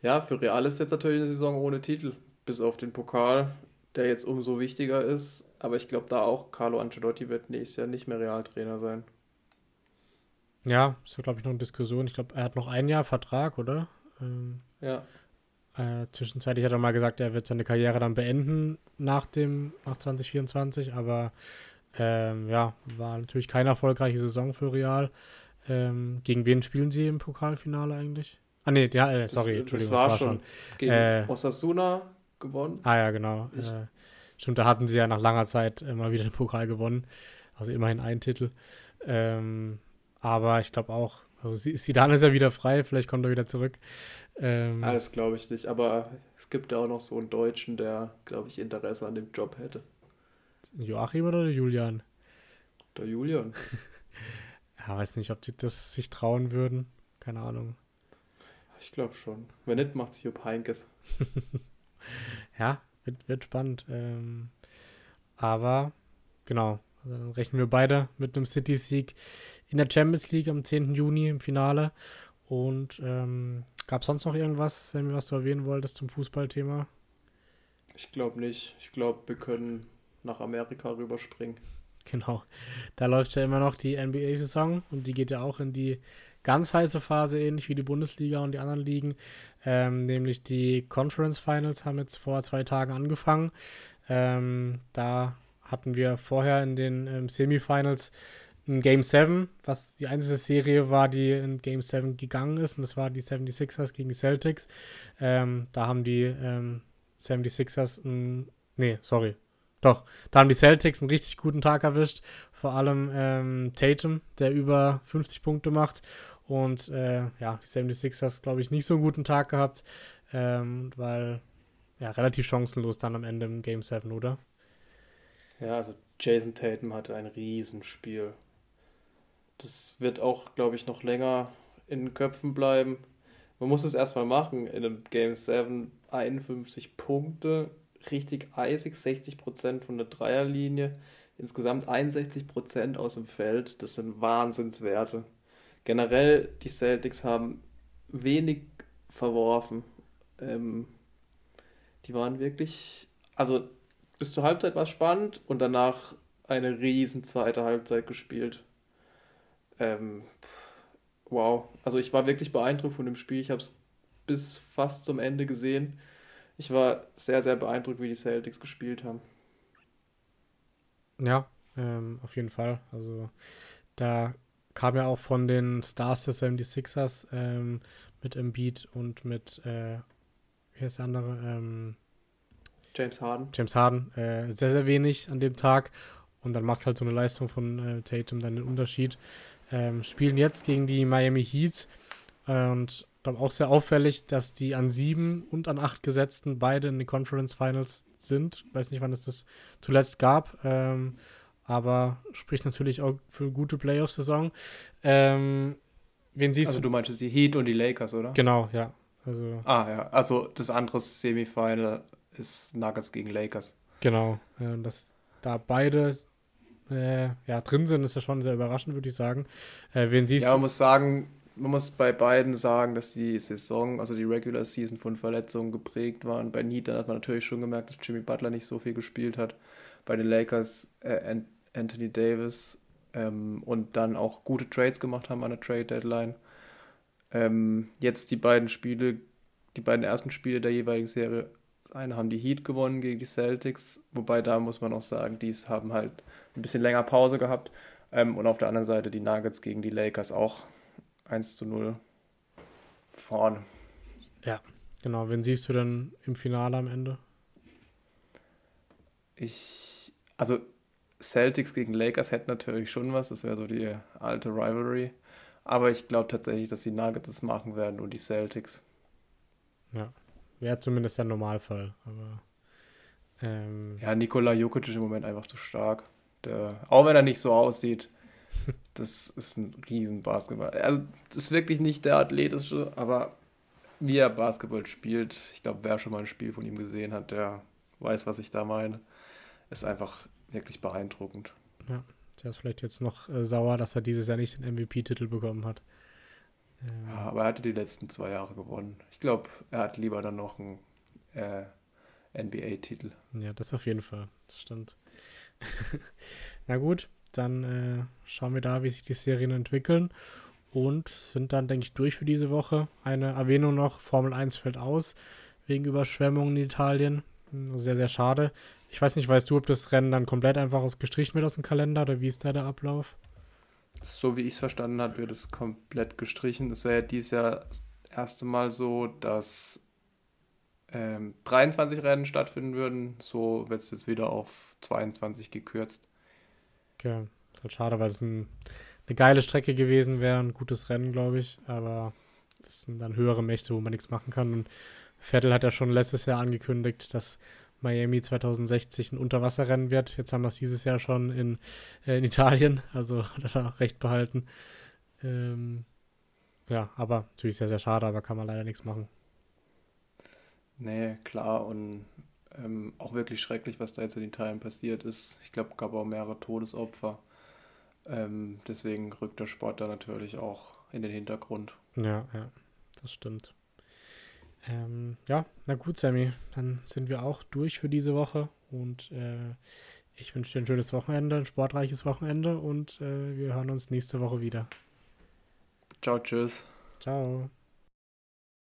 ja, für Real ist jetzt natürlich eine Saison ohne Titel, bis auf den Pokal, der jetzt umso wichtiger ist. Aber ich glaube da auch, Carlo Ancelotti wird nächstes Jahr nicht mehr Realtrainer sein. Ja, ist ja, glaube ich, noch eine Diskussion. Ich glaube, er hat noch ein Jahr Vertrag, oder? Ähm, ja. Äh, zwischenzeitlich hat er mal gesagt, er wird seine Karriere dann beenden nach dem, nach 2024, aber ähm, ja, war natürlich keine erfolgreiche Saison für Real. Ähm, gegen wen spielen sie im Pokalfinale eigentlich? Ah, nee, ja, äh, sorry, das, Entschuldigung. Das war, das war schon. Gegen äh, Osasuna gewonnen. Ah, ja, genau. Äh, stimmt, da hatten sie ja nach langer Zeit immer wieder den Pokal gewonnen. Also immerhin einen Titel. Ähm, aber ich glaube auch, also Sidan ist ja wieder frei, vielleicht kommt er wieder zurück. Ähm, ah, das glaube ich nicht, aber es gibt ja auch noch so einen Deutschen, der, glaube ich, Interesse an dem Job hätte. Joachim oder der Julian? Der Julian. <laughs> ja, weiß nicht, ob die das sich trauen würden. Keine Ahnung. Ich glaube schon. Wenn nicht, macht es Jupp Heinkes. <laughs> ja, wird, wird spannend. Ähm, aber genau, Also dann rechnen wir beide mit einem City-Sieg in der Champions League am 10. Juni im Finale. Und ähm, gab es sonst noch irgendwas, Sammy, was du erwähnen wolltest zum Fußballthema? Ich glaube nicht. Ich glaube, wir können nach Amerika rüberspringen. Genau. Da läuft ja immer noch die NBA-Saison und die geht ja auch in die ganz heiße Phase, ähnlich wie die Bundesliga und die anderen Ligen. Ähm, nämlich die Conference Finals haben jetzt vor zwei Tagen angefangen. Ähm, da hatten wir vorher in den ähm, Semifinals ein Game 7, was die einzige Serie war, die in Game 7 gegangen ist. Und das war die 76ers gegen die Celtics. Ähm, da haben die ähm, 76ers ein, nee, sorry. Doch, da haben die Celtics einen richtig guten Tag erwischt. Vor allem ähm, Tatum, der über 50 Punkte macht. Und äh, ja, die 76ers, glaube ich, nicht so einen guten Tag gehabt, ähm, weil ja, relativ chancenlos dann am Ende im Game 7, oder? Ja, also Jason Tatum hatte ein Riesenspiel. Das wird auch, glaube ich, noch länger in den Köpfen bleiben. Man muss es erstmal machen. In einem Game 7 51 Punkte, richtig eisig, 60% von der Dreierlinie, insgesamt 61% aus dem Feld. Das sind Wahnsinnswerte. Generell, die Celtics haben wenig verworfen. Ähm, die waren wirklich, also bis zur Halbzeit war es spannend und danach eine riesen zweite Halbzeit gespielt. Ähm, wow, also ich war wirklich beeindruckt von dem Spiel. Ich habe es bis fast zum Ende gesehen. Ich war sehr, sehr beeindruckt, wie die Celtics gespielt haben. Ja, ähm, auf jeden Fall. Also da kam ja auch von den Stars des 76ers ähm, mit Embiid und mit, äh, wie heißt der andere? Ähm, James Harden. James Harden, äh, sehr, sehr wenig an dem Tag. Und dann macht halt so eine Leistung von äh, Tatum dann den Unterschied. Ähm, spielen jetzt gegen die Miami Heat. Äh, und dann auch sehr auffällig, dass die an sieben und an acht Gesetzten beide in den Conference Finals sind. Weiß nicht, wann es das zuletzt gab. Ähm, aber spricht natürlich auch für eine gute Playoff-Saison. Ähm, wen siehst also du? du meinst die Heat und die Lakers, oder? Genau, ja. Also, ah ja, also das andere Semifinal ist Nuggets gegen Lakers. Genau, äh, dass da beide äh, ja, drin sind, ist ja schon sehr überraschend, würde ich sagen. Äh, wen siehst ja, man muss sagen, man muss bei beiden sagen, dass die Saison, also die Regular Season von Verletzungen geprägt waren. Bei Heat, hat man natürlich schon gemerkt, dass Jimmy Butler nicht so viel gespielt hat. Bei den Lakers äh, Anthony Davis ähm, und dann auch gute Trades gemacht haben an der Trade Deadline. Ähm, jetzt die beiden Spiele, die beiden ersten Spiele der jeweiligen Serie das eine haben die Heat gewonnen gegen die Celtics, wobei da muss man auch sagen, die haben halt ein bisschen länger Pause gehabt. Ähm, und auf der anderen Seite die Nuggets gegen die Lakers auch 1 zu 0 vorne. Ja, genau. Wen siehst du denn im Finale am Ende? Ich, also Celtics gegen Lakers hätten natürlich schon was, das wäre so die alte Rivalry. Aber ich glaube tatsächlich, dass die Nuggets das machen werden und die Celtics. Ja, Wäre zumindest der Normalfall. Aber, ähm, ja, Nikola Jokic ist im Moment einfach zu stark. Der, auch wenn er nicht so aussieht, <laughs> das ist ein riesen Basketball. Also, das ist wirklich nicht der athletische, aber wie er Basketball spielt, ich glaube, wer schon mal ein Spiel von ihm gesehen hat, der weiß, was ich da meine. Ist einfach wirklich beeindruckend. Ja, der ist vielleicht jetzt noch äh, sauer, dass er dieses Jahr nicht den MVP-Titel bekommen hat. Ja, aber er hatte die letzten zwei Jahre gewonnen. Ich glaube, er hat lieber dann noch einen äh, NBA-Titel. Ja, das auf jeden Fall. Das stimmt. <laughs> Na gut, dann äh, schauen wir da, wie sich die Serien entwickeln und sind dann, denke ich, durch für diese Woche. Eine Erwähnung noch: Formel 1 fällt aus wegen Überschwemmungen in Italien. Sehr, sehr schade. Ich weiß nicht, weißt du, ob das Rennen dann komplett einfach gestrichen wird aus dem Kalender oder wie ist da der Ablauf? So wie ich es verstanden habe, wird es komplett gestrichen. Es wäre ja dieses Jahr das erste Mal so, dass ähm, 23 Rennen stattfinden würden. So wird es jetzt wieder auf 22 gekürzt. Okay, ist halt schade, weil es ein, eine geile Strecke gewesen wäre, ein gutes Rennen, glaube ich. Aber das sind dann höhere Mächte, wo man nichts machen kann. Und Vettel hat ja schon letztes Jahr angekündigt, dass Miami 2060 ein Unterwasserrennen wird. Jetzt haben wir es dieses Jahr schon in, äh, in Italien, also <laughs> hat er auch recht behalten. Ähm, ja, aber natürlich sehr, sehr schade, aber kann man leider nichts machen. Nee, klar. Und Ähm, auch wirklich schrecklich, was da jetzt in Italien passiert ist. Ich glaube, gab auch mehrere Todesopfer. Ähm, deswegen rückt der Sport da natürlich auch in den Hintergrund. Ja, ja, das stimmt. Ähm, ja, na gut, Sammy, dann sind wir auch durch für diese Woche und äh, ich wünsche dir ein schönes Wochenende, ein sportreiches Wochenende und äh, wir hören uns nächste Woche wieder. Ciao, tschüss. Ciao.